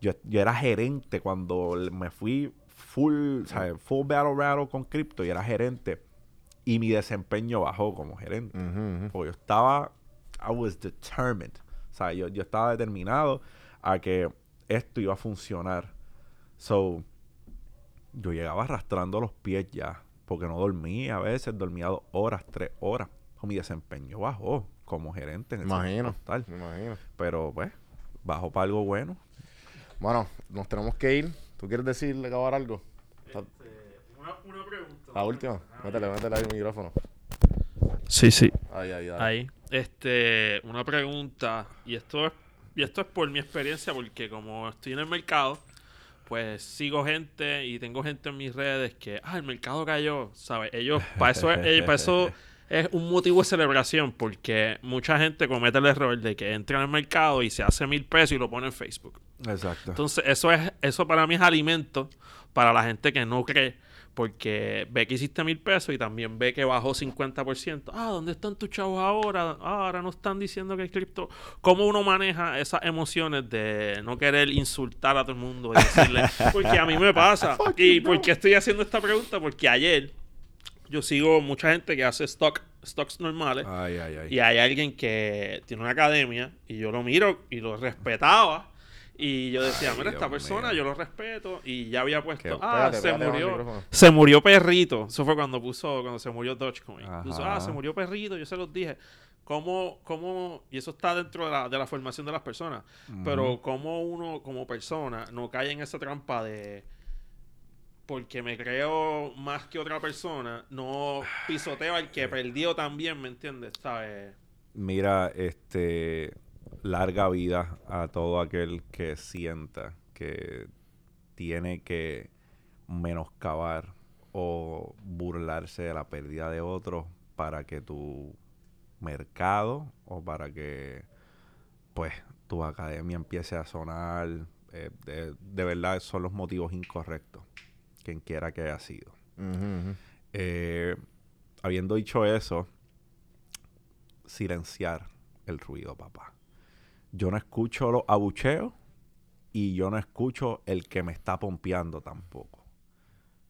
Yo, yo era gerente cuando me fui full, full battle rattle con cripto y era gerente. Y mi desempeño bajó como gerente. Porque yo estaba, I was determined. O sea, yo, yo estaba determinado a que esto iba a funcionar. So, yo llegaba arrastrando los pies ya. Porque no dormía a veces, dormía dos horas, tres horas. O mi desempeño bajó como gerente en el imagino. postal. Me imagino. Pero pues, bajó para algo bueno. Bueno, nos tenemos que ir. ¿Tú quieres decirle acabar algo? Una, una pregunta. La última. Métele, métele ahí el micrófono. Sí, sí. Ahí, ahí, ahí. Ahí. Este, una pregunta. Y esto es, y esto es por mi experiencia, porque como estoy en el mercado, pues sigo gente y tengo gente en mis redes que, ah, el mercado cayó, ¿sabes? Ellos, para eso, es, eh, para eso es un motivo de celebración, porque mucha gente comete el error de que entra en el mercado y se hace mil pesos y lo pone en Facebook. Exacto. Entonces, eso es, eso para mí es alimento para la gente que no cree, porque ve que hiciste mil pesos y también ve que bajó 50%. Ah, ¿dónde están tus chavos ahora? Ah, ahora no están diciendo que el cripto. ¿Cómo uno maneja esas emociones de no querer insultar a todo el mundo y decirle? Porque a mí me pasa. ¿Y por qué estoy haciendo esta pregunta? Porque ayer yo sigo mucha gente que hace stock, stocks normales. Ay, ay, ay. Y hay alguien que tiene una academia y yo lo miro y lo respetaba. Y yo decía, mira, esta Dios persona mío. yo lo respeto. Y ya había puesto, Qué- ah, se murió. Se murió perrito. Eso fue cuando puso, cuando se murió Dogecoin. Puso, ah, se murió perrito. Yo se los dije. ¿Cómo, cómo, y eso está dentro de la, de la formación de las personas, pero cómo uno como persona no cae en esa trampa de porque me creo más que otra persona, no pisoteo al que perdió también, ¿me entiendes? ¿Sabes? Mira, este, larga vida a todo aquel que sienta que tiene que menoscabar o burlarse de la pérdida de otros para que tu mercado o para que pues tu academia empiece a sonar eh, de, de verdad son los motivos incorrectos quien quiera que haya sido eh, habiendo dicho eso, silenciar el ruido, papá. Yo no escucho los abucheos y yo no escucho el que me está pompeando tampoco.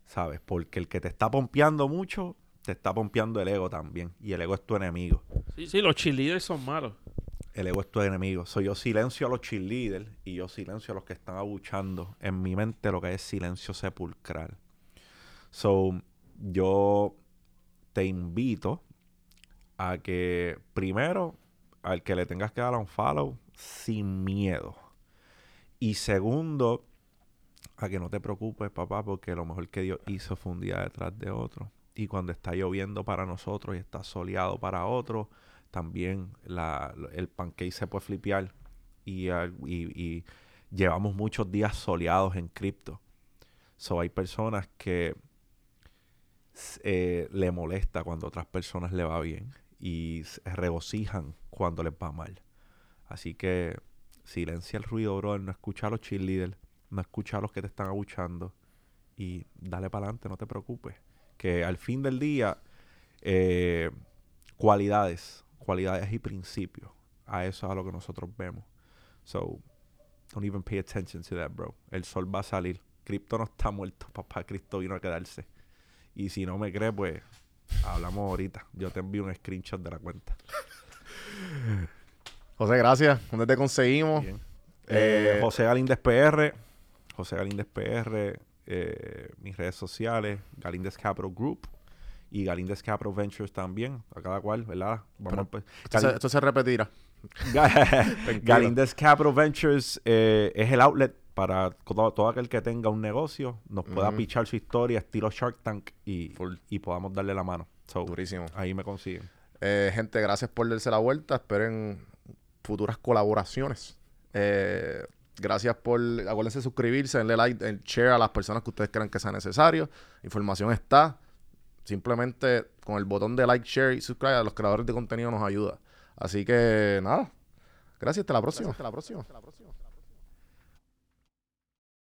¿Sabes? Porque el que te está pompeando mucho, te está pompeando el ego también. Y el ego es tu enemigo. Sí, sí, los cheerleaders son malos. El ego es tu enemigo. So, yo silencio a los cheerleaders y yo silencio a los que están abuchando. En mi mente lo que es silencio sepulcral. So, yo te invito a que primero al que le tengas que dar un follow sin miedo. Y segundo, a que no te preocupes, papá, porque lo mejor que Dios hizo fue un día detrás de otro. Y cuando está lloviendo para nosotros y está soleado para otros, también la, el pancake se puede flipear. Y, y- y llevamos muchos días soleados en cripto. So hay personas que eh, le molesta cuando a otras personas le va bien y se regocijan cuando les va mal. Así que silencia el ruido, brother. No escucha a los cheerleaders, no escucha a los que te están abuchando y dale para adelante, no te preocupes. Que al fin del día, eh, cualidades, cualidades y principios, a eso es a lo que nosotros vemos. So, don't even pay attention to that, bro. El sol va a salir. Cristo no está muerto, papá. Cristo vino a quedarse. Y si no me crees, pues hablamos ahorita. Yo te envío un screenshot de la cuenta. José, gracias. ¿Dónde te conseguimos? Eh, Eh, José Galíndez PR. José Galíndez PR, eh, mis redes sociales, Galíndez Capital Group y Galíndez Capital Ventures también, a cada cual, ¿verdad? Vamos Esto, se, esto se repetirá. Galíndez Capital Ventures eh, es el outlet para todo, todo aquel que tenga un negocio, nos pueda pichar su historia, estilo Shark Tank, y, y podamos darle la mano. So, Durísimo. ahí me consiguen. Eh, gente, gracias por darse la vuelta. Esperen futuras colaboraciones. Eh, gracias por. Acuérdense de suscribirse, darle like, share a las personas que ustedes crean que sea necesario. Información está. Simplemente con el botón de like, share y subscribe a los creadores de contenido nos ayuda. Así que nada. Gracias, hasta la próxima. Hasta la próxima.